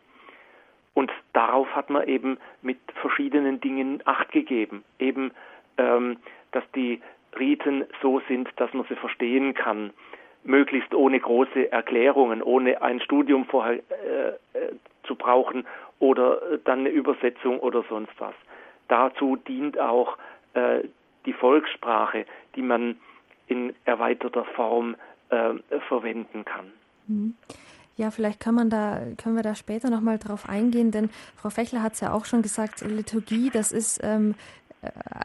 Und darauf hat man eben mit verschiedenen Dingen Acht gegeben. Eben, ähm, dass die Riten so sind, dass man sie verstehen kann, möglichst ohne große Erklärungen, ohne ein Studium vorher äh, äh, zu brauchen oder äh, dann eine Übersetzung oder sonst was. Dazu dient auch äh, die Volkssprache, die man in erweiterter Form äh, verwenden kann. Mhm. Ja, vielleicht kann man da, können wir da später nochmal drauf eingehen, denn Frau Fechler hat es ja auch schon gesagt, Liturgie, das ist, ähm, äh,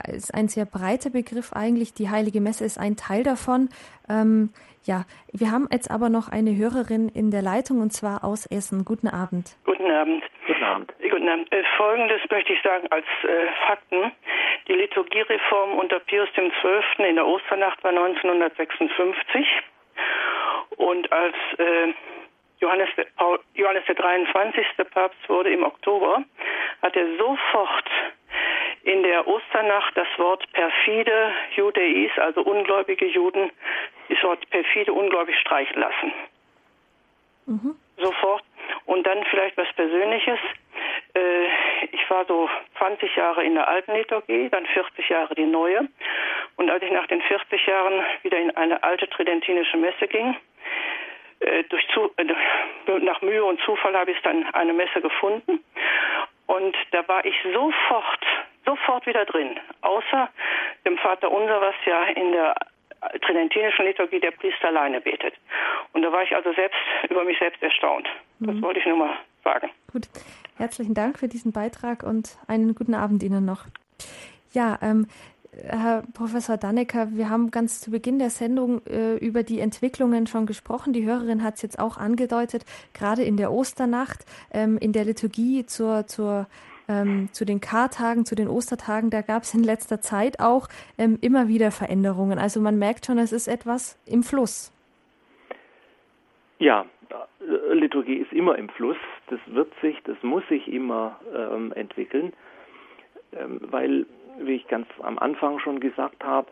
ist ein sehr breiter Begriff eigentlich. Die Heilige Messe ist ein Teil davon. Ähm, ja, wir haben jetzt aber noch eine Hörerin in der Leitung und zwar aus Essen. Guten Abend. Guten Abend. Guten Abend. Guten Abend. Äh, Folgendes möchte ich sagen als äh, Fakten. Die Liturgiereform unter Pius XII. in der Osternacht war 1956 und als äh, Johannes, Paul, Johannes der 23. Papst wurde im Oktober, hat er sofort in der Osternacht das Wort perfide Judeis, also ungläubige Juden, das Wort perfide ungläubig streichen lassen. Mhm. Sofort. Und dann vielleicht was Persönliches. Äh, ich war so 20 Jahre in der alten Liturgie, dann 40 Jahre die neue. Und als ich nach den 40 Jahren wieder in eine alte tridentinische Messe ging, äh, durch zu, äh, nach Mühe und Zufall habe ich dann eine Messe gefunden. Und da war ich sofort, sofort wieder drin. Außer dem Vater Unser, was ja in der tridentinischen Liturgie der Priester alleine betet. Und da war ich also selbst über mich selbst erstaunt. Das mhm. wollte ich nur mal sagen. Gut. Herzlichen Dank für diesen Beitrag und einen guten Abend Ihnen noch. Ja, ähm, Herr Professor Dannecker, wir haben ganz zu Beginn der Sendung äh, über die Entwicklungen schon gesprochen. Die Hörerin hat es jetzt auch angedeutet, gerade in der Osternacht, ähm, in der Liturgie zur, zur, ähm, zu den Kartagen, zu den Ostertagen, da gab es in letzter Zeit auch ähm, immer wieder Veränderungen. Also man merkt schon, es ist etwas im Fluss. Ja, äh, Liturgie ist immer im Fluss. Das wird sich, das muss sich immer ähm, entwickeln, ähm, weil wie ich ganz am Anfang schon gesagt habe,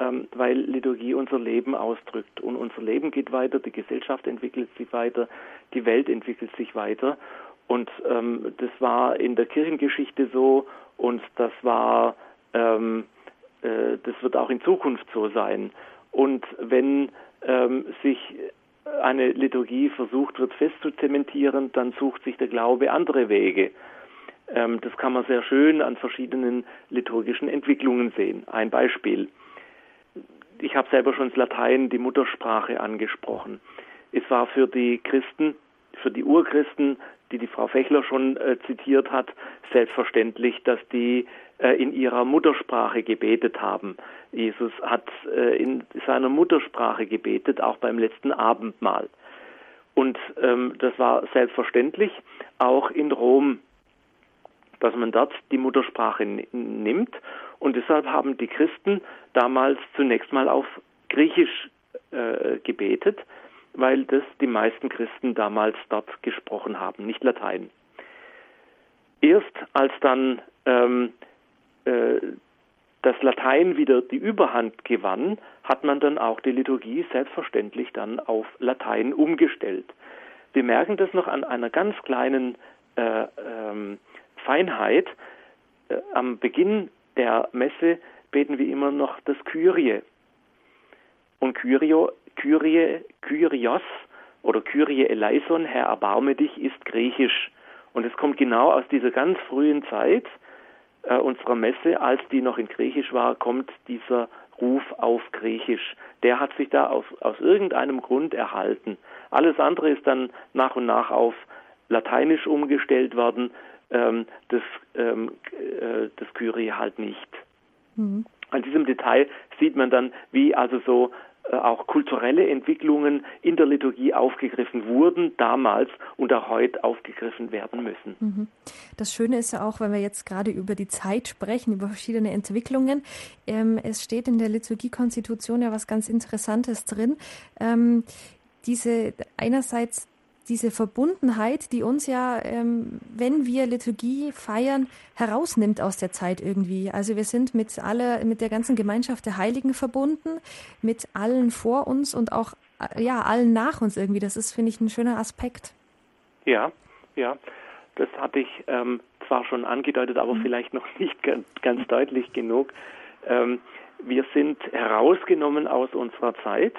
ähm, weil Liturgie unser Leben ausdrückt. Und unser Leben geht weiter, die Gesellschaft entwickelt sich weiter, die Welt entwickelt sich weiter. Und ähm, das war in der Kirchengeschichte so und das war, ähm, äh, das wird auch in Zukunft so sein. Und wenn ähm, sich eine Liturgie versucht wird festzuzementieren, dann sucht sich der Glaube andere Wege. Ähm, das kann man sehr schön an verschiedenen liturgischen Entwicklungen sehen. Ein Beispiel. Ich habe selber schon das Latein, die Muttersprache, angesprochen. Es war für die Christen, für die Urchristen, die die Frau Fechler schon äh, zitiert hat, selbstverständlich, dass die äh, in ihrer Muttersprache gebetet haben. Jesus hat äh, in seiner Muttersprache gebetet, auch beim letzten Abendmahl. Und ähm, das war selbstverständlich. Auch in Rom dass man dort die Muttersprache nimmt. Und deshalb haben die Christen damals zunächst mal auf Griechisch äh, gebetet, weil das die meisten Christen damals dort gesprochen haben, nicht Latein. Erst als dann ähm, äh, das Latein wieder die Überhand gewann, hat man dann auch die Liturgie selbstverständlich dann auf Latein umgestellt. Wir merken das noch an einer ganz kleinen äh, ähm, Feinheit. Äh, am Beginn der Messe beten wir immer noch das Kyrie. Und Kyrio, Kyrie, Kyrios oder Kyrie eleison, Herr erbarme dich, ist griechisch. Und es kommt genau aus dieser ganz frühen Zeit äh, unserer Messe, als die noch in Griechisch war, kommt dieser Ruf auf Griechisch. Der hat sich da aus, aus irgendeinem Grund erhalten. Alles andere ist dann nach und nach auf Lateinisch umgestellt worden ähm, das, ähm, äh, das Kyrie halt nicht. Mhm. An diesem Detail sieht man dann, wie also so auch kulturelle Entwicklungen in der Liturgie aufgegriffen wurden damals und auch heute aufgegriffen werden müssen. Mhm. Das Schöne ist ja auch, wenn wir jetzt gerade über die Zeit sprechen, über verschiedene Entwicklungen. Ähm, es steht in der Liturgiekonstitution ja was ganz Interessantes drin. Ähm, diese einerseits diese Verbundenheit, die uns ja, ähm, wenn wir Liturgie feiern, herausnimmt aus der Zeit irgendwie. Also wir sind mit aller, mit der ganzen Gemeinschaft der Heiligen verbunden, mit allen vor uns und auch äh, ja allen nach uns irgendwie. Das ist, finde ich, ein schöner Aspekt. Ja, ja. Das hatte ich ähm, zwar schon angedeutet, aber mhm. vielleicht noch nicht ganz, ganz deutlich genug. Ähm, wir sind herausgenommen aus unserer Zeit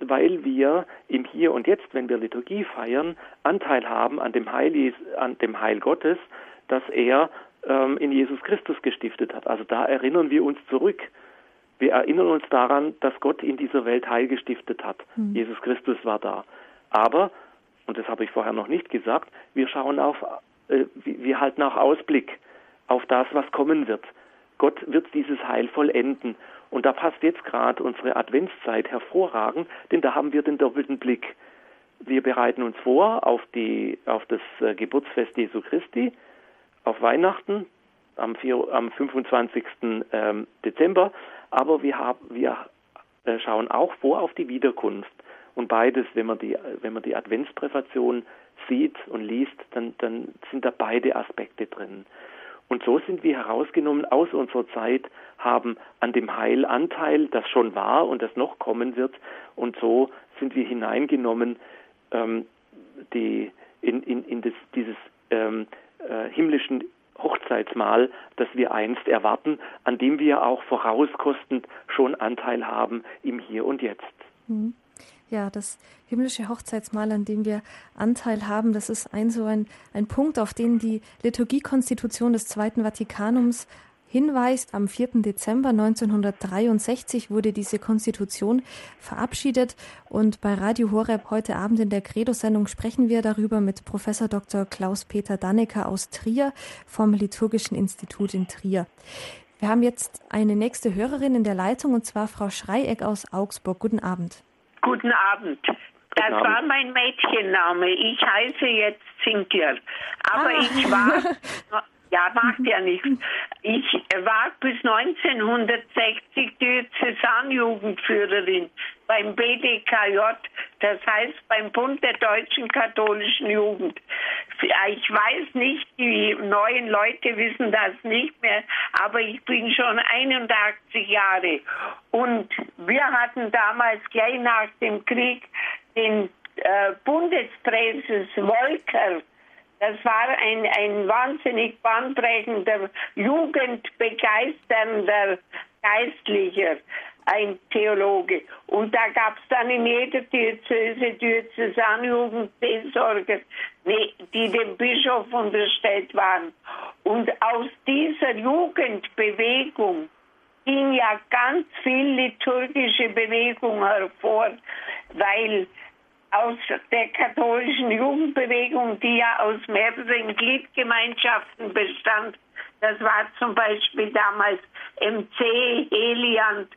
weil wir im Hier und Jetzt, wenn wir Liturgie feiern, Anteil haben an dem Heil, an dem Heil Gottes, das er ähm, in Jesus Christus gestiftet hat. Also da erinnern wir uns zurück. Wir erinnern uns daran, dass Gott in dieser Welt Heil gestiftet hat. Mhm. Jesus Christus war da. Aber, und das habe ich vorher noch nicht gesagt, wir schauen auf, äh, wir halten auch Ausblick auf das, was kommen wird. Gott wird dieses Heil vollenden. Und da passt jetzt gerade unsere Adventszeit hervorragend, denn da haben wir den doppelten Blick. Wir bereiten uns vor auf, die, auf das äh, Geburtsfest Jesu Christi, auf Weihnachten am, 4, am 25. Ähm, Dezember, aber wir, haben, wir äh, schauen auch vor auf die Wiederkunft. Und beides, wenn man die, wenn man die Adventspräfation sieht und liest, dann, dann sind da beide Aspekte drin. Und so sind wir herausgenommen aus unserer Zeit, haben an dem Heil Anteil, das schon war und das noch kommen wird. Und so sind wir hineingenommen ähm, die, in, in, in das, dieses ähm, äh, himmlischen Hochzeitsmahl, das wir einst erwarten, an dem wir auch vorauskostend schon Anteil haben im Hier und Jetzt. Mhm. Ja, das himmlische Hochzeitsmahl, an dem wir Anteil haben, das ist ein so ein, ein Punkt, auf den die Liturgiekonstitution des Zweiten Vatikanums hinweist. Am 4. Dezember 1963 wurde diese Konstitution verabschiedet und bei Radio Horeb heute Abend in der Credo-Sendung sprechen wir darüber mit Professor Dr. Klaus-Peter Dannecker aus Trier vom Liturgischen Institut in Trier. Wir haben jetzt eine nächste Hörerin in der Leitung und zwar Frau Schreieck aus Augsburg. Guten Abend. Guten Abend. Das Abend. war mein Mädchenname. Ich heiße jetzt Zinkler. Aber ah. ich war Ja, macht ja nichts. Ich war bis 1960 Diözesanjugendführerin beim BDKJ, das heißt beim Bund der deutschen katholischen Jugend. Ich weiß nicht, die neuen Leute wissen das nicht mehr, aber ich bin schon 81 Jahre. Und wir hatten damals gleich nach dem Krieg den äh, Bundespräses Wolker das war ein, ein wahnsinnig bahnbrechender, jugendbegeisternder Geistlicher, ein Theologe. Und da gab es dann in jeder Diözese Diözesanjugendseelsorger, die dem Bischof unterstellt waren. Und aus dieser Jugendbewegung ging ja ganz viel liturgische Bewegung hervor, weil aus der katholischen Jugendbewegung, die ja aus mehreren Gliedgemeinschaften bestand. Das war zum Beispiel damals MC, Heliand,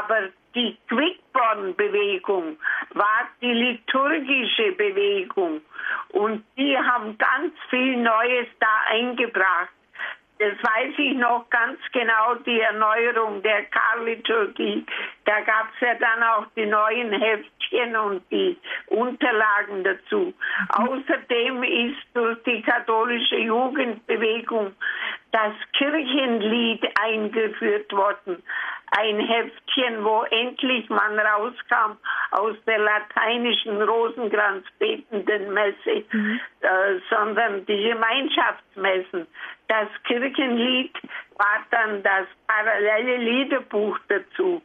aber die Quickborn-Bewegung war die liturgische Bewegung und die haben ganz viel Neues da eingebracht das weiß ich noch ganz genau, die Erneuerung der Karliturgie. Da gab es ja dann auch die neuen Heftchen und die Unterlagen dazu. Außerdem ist durch die katholische Jugendbewegung das Kirchenlied eingeführt worden. Ein Heftchen, wo endlich man rauskam aus der lateinischen Rosenkranz betenden Messe, mhm. äh, sondern die Gemeinschaftsmessen. Das Kirchenlied war dann das parallele Liederbuch dazu.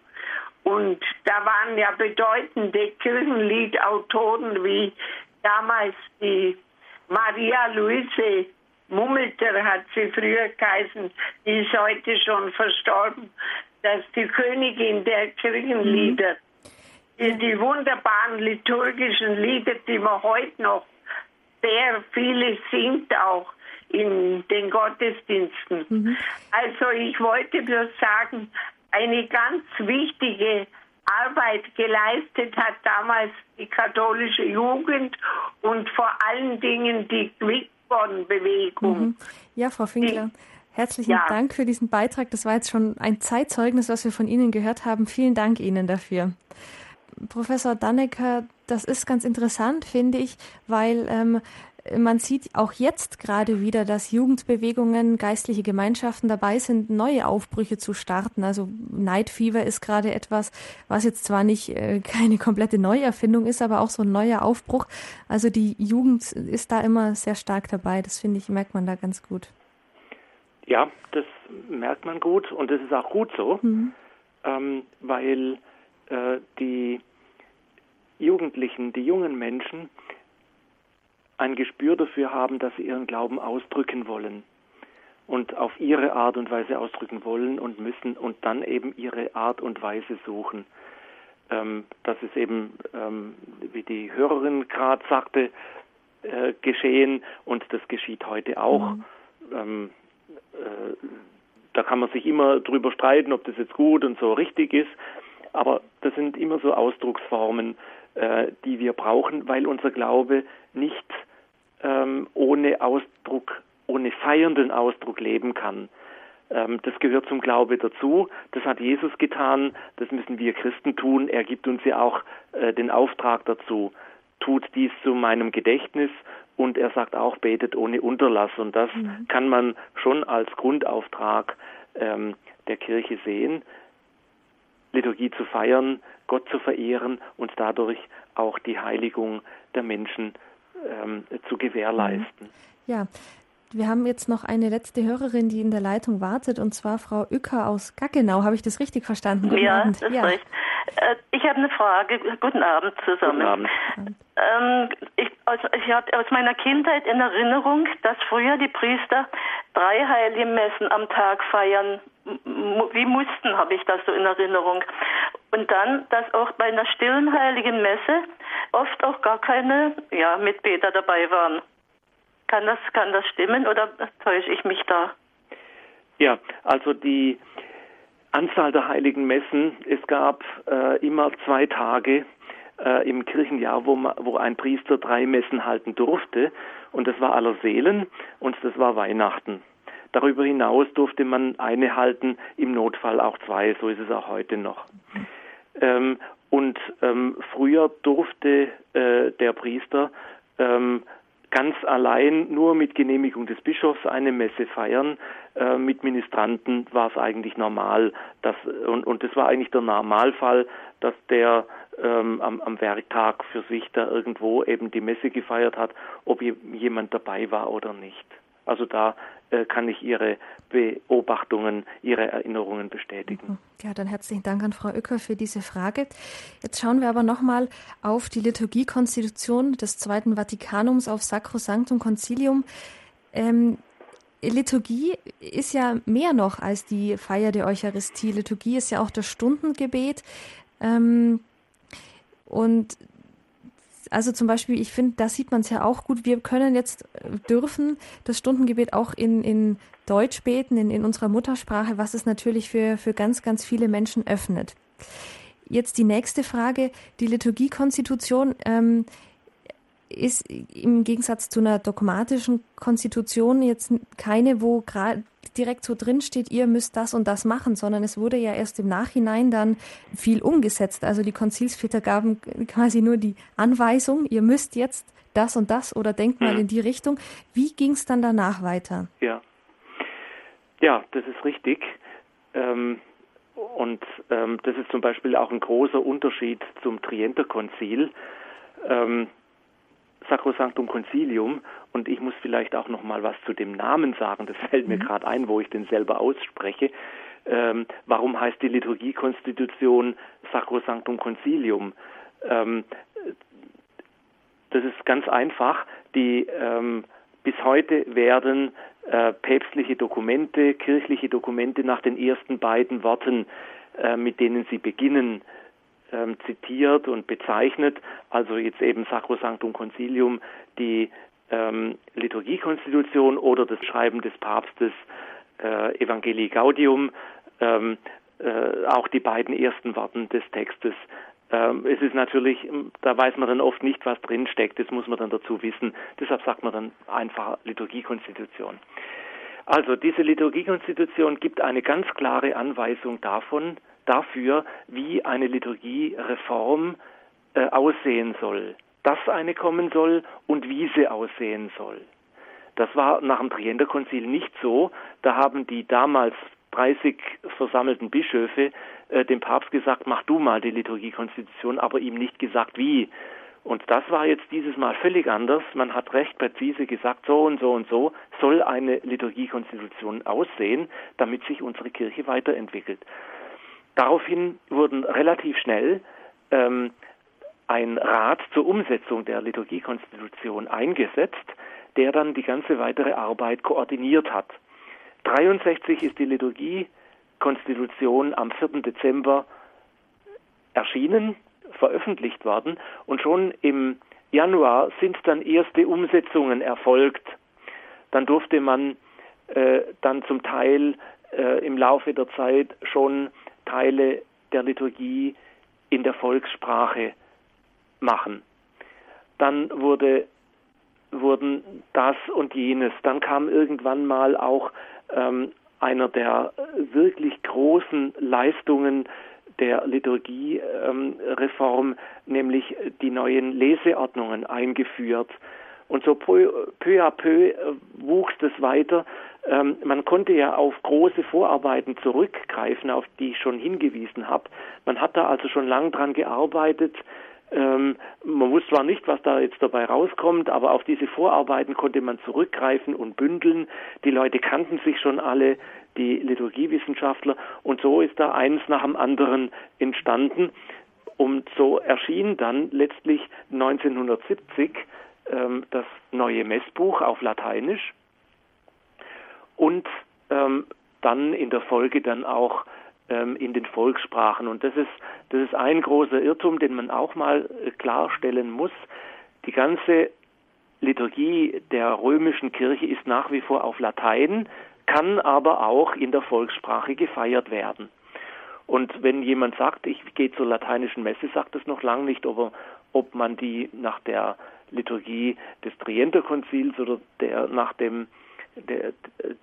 Und da waren ja bedeutende Kirchenliedautoren wie damals die Maria Luise Mummelter hat sie früher geheißen, die ist heute schon verstorben, dass die Königin der Kirchenlieder, mhm. die, die wunderbaren liturgischen Lieder, die man heute noch sehr viele singt auch in den Gottesdiensten. Mhm. Also ich wollte bloß sagen, eine ganz wichtige Arbeit geleistet hat damals die katholische Jugend und vor allen Dingen die Quickborn-Bewegung. Mhm. Ja, Frau Finkler. Herzlichen ja. Dank für diesen Beitrag. Das war jetzt schon ein Zeitzeugnis, was wir von Ihnen gehört haben. Vielen Dank Ihnen dafür. Professor Dannecker, das ist ganz interessant, finde ich, weil ähm, man sieht auch jetzt gerade wieder, dass Jugendbewegungen, geistliche Gemeinschaften dabei sind, neue Aufbrüche zu starten. Also Night Fever ist gerade etwas, was jetzt zwar nicht äh, keine komplette Neuerfindung ist, aber auch so ein neuer Aufbruch. Also die Jugend ist da immer sehr stark dabei. Das finde ich, merkt man da ganz gut. Ja, das merkt man gut und das ist auch gut so, mhm. ähm, weil äh, die Jugendlichen, die jungen Menschen, ein Gespür dafür haben, dass sie ihren Glauben ausdrücken wollen. und auf ihre Art und Weise ausdrücken wollen und müssen und dann eben ihre Art und Weise suchen. Ähm, das ist eben, ähm, wie die Hörerin gerade sagte, äh, geschehen und das geschieht heute auch. Mhm. Ähm, äh, da kann man sich immer drüber streiten, ob das jetzt gut und so richtig ist, aber das sind immer so Ausdrucksformen, äh, die wir brauchen, weil unser Glaube nicht ähm, ohne Ausdruck, ohne feiernden Ausdruck leben kann. Ähm, das gehört zum Glaube dazu. Das hat Jesus getan. Das müssen wir Christen tun. Er gibt uns ja auch äh, den Auftrag dazu. Tut dies zu meinem Gedächtnis. Und er sagt auch, betet ohne Unterlass. Und das mhm. kann man schon als Grundauftrag ähm, der Kirche sehen. Liturgie zu feiern, Gott zu verehren und dadurch auch die Heiligung der Menschen ähm, zu gewährleisten. Ja, wir haben jetzt noch eine letzte Hörerin, die in der Leitung wartet, und zwar Frau Uecker aus Gaggenau. Habe ich das richtig verstanden? Guten ja, Abend. das ist ja. recht. Äh, ich habe eine Frage. Guten Abend zusammen. Guten Abend. Ähm, ich, also ich habe aus meiner Kindheit in Erinnerung, dass früher die Priester drei heilige Messen am Tag feiern. Wie mussten, habe ich das so in Erinnerung. Und dann, dass auch bei einer stillen heiligen Messe oft auch gar keine ja, Mitbeter dabei waren. Kann das, kann das stimmen oder täusche ich mich da? Ja, also die Anzahl der heiligen Messen, es gab äh, immer zwei Tage äh, im Kirchenjahr, wo, wo ein Priester drei Messen halten durfte. Und das war aller Seelen und das war Weihnachten. Darüber hinaus durfte man eine halten, im Notfall auch zwei, so ist es auch heute noch. Ähm, und ähm, früher durfte äh, der Priester ähm, ganz allein nur mit Genehmigung des Bischofs eine Messe feiern. Äh, mit Ministranten war es eigentlich normal, dass, und, und das war eigentlich der Normalfall, dass der ähm, am, am Werktag für sich da irgendwo eben die Messe gefeiert hat, ob jemand dabei war oder nicht. Also da äh, kann ich Ihre Beobachtungen, Ihre Erinnerungen bestätigen. Ja, dann herzlichen Dank an Frau Oecker für diese Frage. Jetzt schauen wir aber nochmal auf die Liturgiekonstitution des Zweiten Vatikanums, auf Sacrosanctum Concilium. Ähm, Liturgie ist ja mehr noch als die Feier der Eucharistie. Liturgie ist ja auch das Stundengebet. Ähm, und also zum Beispiel, ich finde, da sieht man es ja auch gut. Wir können jetzt, äh, dürfen das Stundengebet auch in, in Deutsch beten, in, in unserer Muttersprache, was es natürlich für, für ganz, ganz viele Menschen öffnet. Jetzt die nächste Frage. Die Liturgiekonstitution ähm, ist im Gegensatz zu einer dogmatischen Konstitution jetzt keine, wo gerade direkt so drin steht, ihr müsst das und das machen, sondern es wurde ja erst im Nachhinein dann viel umgesetzt. Also die Konzilsväter gaben quasi nur die Anweisung, ihr müsst jetzt das und das oder denkt mal mhm. in die Richtung. Wie ging es dann danach weiter? Ja, ja, das ist richtig. Ähm, und ähm, das ist zum Beispiel auch ein großer Unterschied zum Trienterkonzil. Ähm, Sacrosanctum Concilium und ich muss vielleicht auch noch mal was zu dem Namen sagen, das fällt mir mhm. gerade ein, wo ich den selber ausspreche. Ähm, warum heißt die Liturgiekonstitution Sacrosanctum Concilium? Ähm, das ist ganz einfach. Die ähm, bis heute werden äh, päpstliche Dokumente, kirchliche Dokumente nach den ersten beiden Worten, äh, mit denen sie beginnen, ähm, zitiert und bezeichnet, also jetzt eben Sacrosanctum Concilium, die ähm, Liturgiekonstitution oder das Schreiben des Papstes äh, Evangelii Gaudium, ähm, äh, auch die beiden ersten Worten des Textes. Ähm, es ist natürlich, da weiß man dann oft nicht, was drin steckt, das muss man dann dazu wissen. Deshalb sagt man dann einfach Liturgiekonstitution. Also diese Liturgiekonstitution gibt eine ganz klare Anweisung davon, dafür, wie eine Liturgiereform äh, aussehen soll, dass eine kommen soll und wie sie aussehen soll. Das war nach dem Trienterkonzil nicht so. Da haben die damals 30 versammelten Bischöfe äh, dem Papst gesagt, mach du mal die Liturgiekonstitution, aber ihm nicht gesagt, wie. Und das war jetzt dieses Mal völlig anders. Man hat recht präzise gesagt, so und so und so soll eine Liturgiekonstitution aussehen, damit sich unsere Kirche weiterentwickelt. Daraufhin wurden relativ schnell ähm, ein Rat zur Umsetzung der Liturgiekonstitution eingesetzt, der dann die ganze weitere Arbeit koordiniert hat. 63 ist die Liturgiekonstitution am 4. Dezember erschienen, veröffentlicht worden und schon im Januar sind dann erste Umsetzungen erfolgt. Dann durfte man äh, dann zum Teil äh, im Laufe der Zeit schon Teile der Liturgie in der Volkssprache machen. Dann wurde, wurden das und jenes. Dann kam irgendwann mal auch ähm, einer der wirklich großen Leistungen der Liturgiereform, ähm, nämlich die neuen Leseordnungen eingeführt. Und so peu, à peu äh, wuchs das weiter. Ähm, man konnte ja auf große Vorarbeiten zurückgreifen, auf die ich schon hingewiesen habe. Man hat da also schon lang dran gearbeitet. Ähm, man wusste zwar nicht, was da jetzt dabei rauskommt, aber auf diese Vorarbeiten konnte man zurückgreifen und bündeln. Die Leute kannten sich schon alle, die Liturgiewissenschaftler, und so ist da eins nach dem anderen entstanden. Und so erschien dann letztlich 1970 ähm, das neue Messbuch auf Lateinisch und ähm, dann in der Folge dann auch ähm, in den Volkssprachen. Und das ist, das ist ein großer Irrtum, den man auch mal äh, klarstellen muss. Die ganze Liturgie der römischen Kirche ist nach wie vor auf Latein, kann aber auch in der Volkssprache gefeiert werden. Und wenn jemand sagt, ich gehe zur lateinischen Messe, sagt das noch lange nicht, ob, er, ob man die nach der Liturgie des Trienterkonzils oder der nach dem der,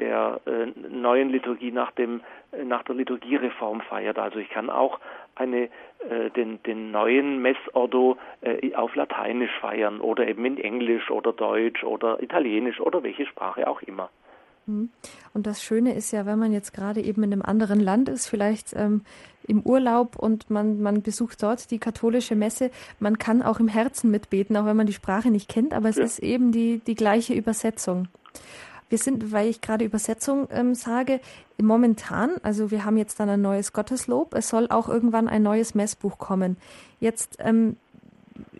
der äh, neuen Liturgie nach dem nach der Liturgiereform feiert. Also ich kann auch eine äh, den den neuen Messordo äh, auf Lateinisch feiern oder eben in Englisch oder Deutsch oder Italienisch oder welche Sprache auch immer. Mhm. Und das Schöne ist ja, wenn man jetzt gerade eben in einem anderen Land ist, vielleicht ähm, im Urlaub und man, man besucht dort die katholische Messe, man kann auch im Herzen mitbeten, auch wenn man die Sprache nicht kennt, aber es ja. ist eben die, die gleiche Übersetzung. Wir sind, weil ich gerade Übersetzung ähm, sage, momentan, also wir haben jetzt dann ein neues Gotteslob, es soll auch irgendwann ein neues Messbuch kommen. Jetzt ähm,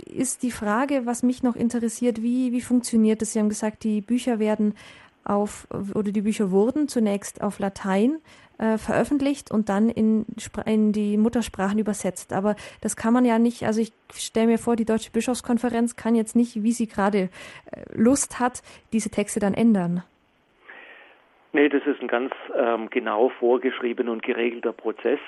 ist die Frage, was mich noch interessiert, wie, wie funktioniert es? Sie haben gesagt, die Bücher werden auf, oder die Bücher wurden zunächst auf Latein äh, veröffentlicht und dann in, in die Muttersprachen übersetzt. Aber das kann man ja nicht, also ich stelle mir vor, die Deutsche Bischofskonferenz kann jetzt nicht, wie sie gerade äh, Lust hat, diese Texte dann ändern. Nee, das ist ein ganz ähm, genau vorgeschriebener und geregelter Prozess.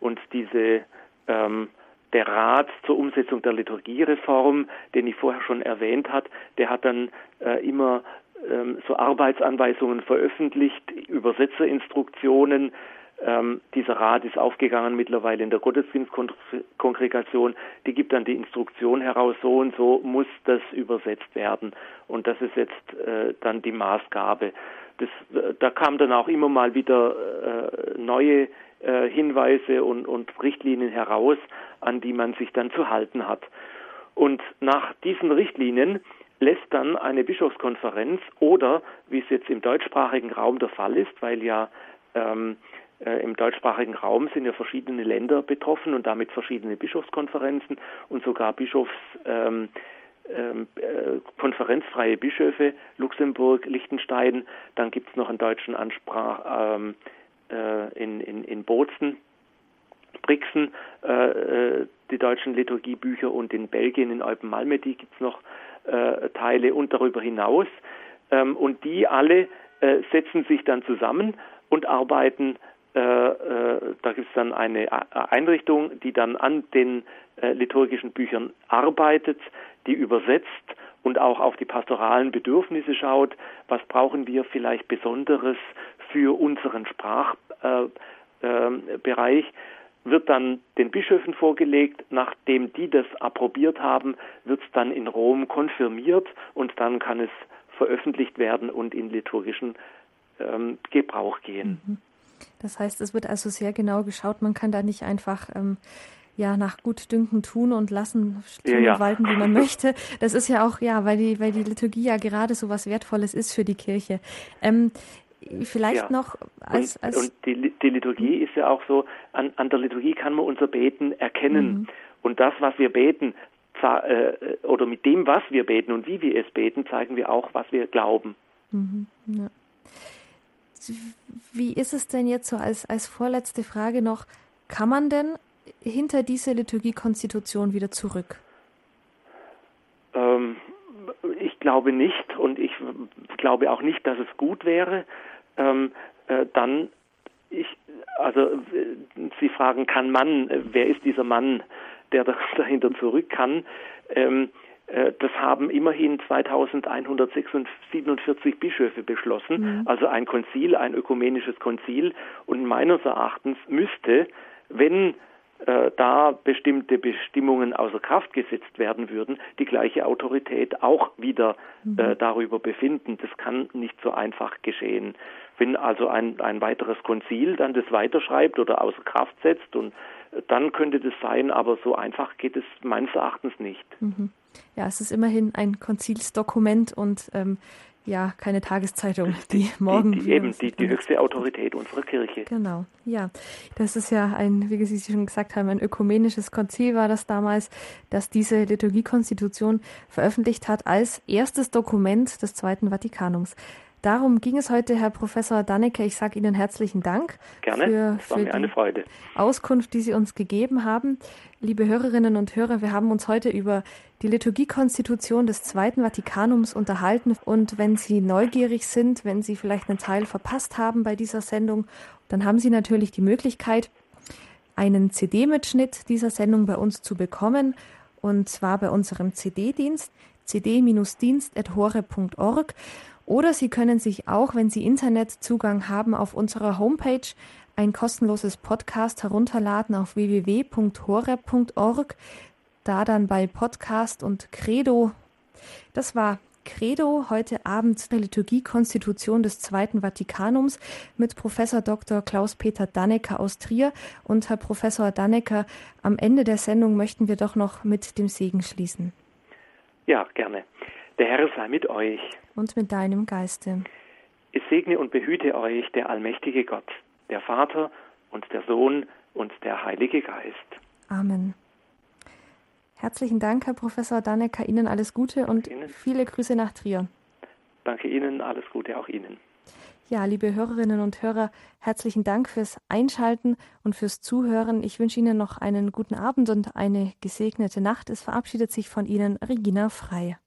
Und diese ähm, der Rat zur Umsetzung der Liturgiereform, den ich vorher schon erwähnt hat, der hat dann äh, immer ähm, so Arbeitsanweisungen veröffentlicht, Übersetzerinstruktionen. Ähm, dieser Rat ist aufgegangen mittlerweile in der Gottesdienstkongregation. Die gibt dann die Instruktion heraus, so und so muss das übersetzt werden. Und das ist jetzt äh, dann die Maßgabe. Das, äh, da kamen dann auch immer mal wieder äh, neue äh, Hinweise und, und Richtlinien heraus, an die man sich dann zu halten hat. Und nach diesen Richtlinien lässt dann eine Bischofskonferenz oder, wie es jetzt im deutschsprachigen Raum der Fall ist, weil ja ähm, äh, im deutschsprachigen Raum sind ja verschiedene Länder betroffen und damit verschiedene Bischofskonferenzen und sogar Bischofs ähm, ähm, äh, konferenzfreie Bischöfe, Luxemburg, Liechtenstein, dann gibt es noch einen deutschen Ansprach ähm, äh, in, in, in Bozen, Brixen, äh, äh, die deutschen Liturgiebücher und in Belgien, in Eupen-Malmedy gibt es noch Teile und darüber hinaus. Ähm, und die alle äh, setzen sich dann zusammen und arbeiten äh, äh, da gibt es dann eine Einrichtung, die dann an den äh, liturgischen Büchern arbeitet, die übersetzt und auch auf die pastoralen Bedürfnisse schaut. Was brauchen wir vielleicht Besonderes für unseren Sprachbereich? Wird dann den Bischöfen vorgelegt. Nachdem die das approbiert haben, wird es dann in Rom konfirmiert und dann kann es veröffentlicht werden und in liturgischen ähm, Gebrauch gehen. Mhm. Das heißt, es wird also sehr genau geschaut. Man kann da nicht einfach ähm, ja nach Gutdünken tun und lassen, tun ja, ja. und walten, wie man möchte. Das ist ja auch ja, weil die weil die Liturgie ja gerade so was Wertvolles ist für die Kirche. Ähm, vielleicht ja. noch als, als und, und die, die Liturgie ist ja auch so, an, an der Liturgie kann man unser Beten erkennen. Mhm. Und das, was wir beten, äh, oder mit dem, was wir beten und wie wir es beten, zeigen wir auch, was wir glauben. Mhm. Ja. wie ist es denn jetzt so als, als vorletzte Frage noch? Kann man denn hinter diese Liturgiekonstitution wieder zurück? Ähm, ich glaube nicht und ich glaube auch nicht, dass es gut wäre. Ähm, äh, dann ich, also äh, Sie fragen, kann man, äh, wer ist dieser Mann, der dahinter zurück kann? Ähm, äh, das haben immerhin 2147 Bischöfe beschlossen, mhm. also ein Konzil, ein ökumenisches Konzil. Und meines Erachtens müsste, wenn äh, da bestimmte Bestimmungen außer Kraft gesetzt werden würden, die gleiche Autorität auch wieder mhm. äh, darüber befinden. Das kann nicht so einfach geschehen. Wenn also ein, ein weiteres Konzil dann das weiterschreibt oder außer Kraft setzt und äh, dann könnte das sein, aber so einfach geht es meines Erachtens nicht. Mhm. Ja, es ist immerhin ein Konzilsdokument und ähm, ja, keine Tageszeitung, die morgen. Die, die eben die, die höchste Autorität unserer Kirche. Genau, ja. Das ist ja ein, wie Sie schon gesagt haben, ein ökumenisches Konzil war das damals, das diese Liturgiekonstitution veröffentlicht hat als erstes Dokument des Zweiten Vatikanums. Darum ging es heute, Herr Professor Dannecke. Ich sage Ihnen herzlichen Dank Gerne. für, für die Auskunft, die Sie uns gegeben haben. Liebe Hörerinnen und Hörer, wir haben uns heute über die Liturgiekonstitution des Zweiten Vatikanums unterhalten. Und wenn Sie neugierig sind, wenn Sie vielleicht einen Teil verpasst haben bei dieser Sendung, dann haben Sie natürlich die Möglichkeit, einen CD-Mitschnitt dieser Sendung bei uns zu bekommen. Und zwar bei unserem CD-Dienst cd-dienst.hore.org. Oder Sie können sich auch, wenn Sie Internetzugang haben, auf unserer Homepage ein kostenloses Podcast herunterladen auf www.horeb.org. Da dann bei Podcast und Credo. Das war Credo heute Abend der Liturgiekonstitution des Zweiten Vatikanums mit Professor Dr. Klaus-Peter Dannecker aus Trier. Und Herr Professor Dannecker, am Ende der Sendung möchten wir doch noch mit dem Segen schließen. Ja, gerne. Der Herr sei mit euch. Und mit deinem Geiste. Es segne und behüte euch der allmächtige Gott, der Vater und der Sohn und der Heilige Geist. Amen. Herzlichen Dank, Herr Professor Dannecker. Ihnen alles Gute und Ihnen. viele Grüße nach Trier. Danke Ihnen, alles Gute auch Ihnen. Ja, liebe Hörerinnen und Hörer, herzlichen Dank fürs Einschalten und fürs Zuhören. Ich wünsche Ihnen noch einen guten Abend und eine gesegnete Nacht. Es verabschiedet sich von Ihnen Regina Frei.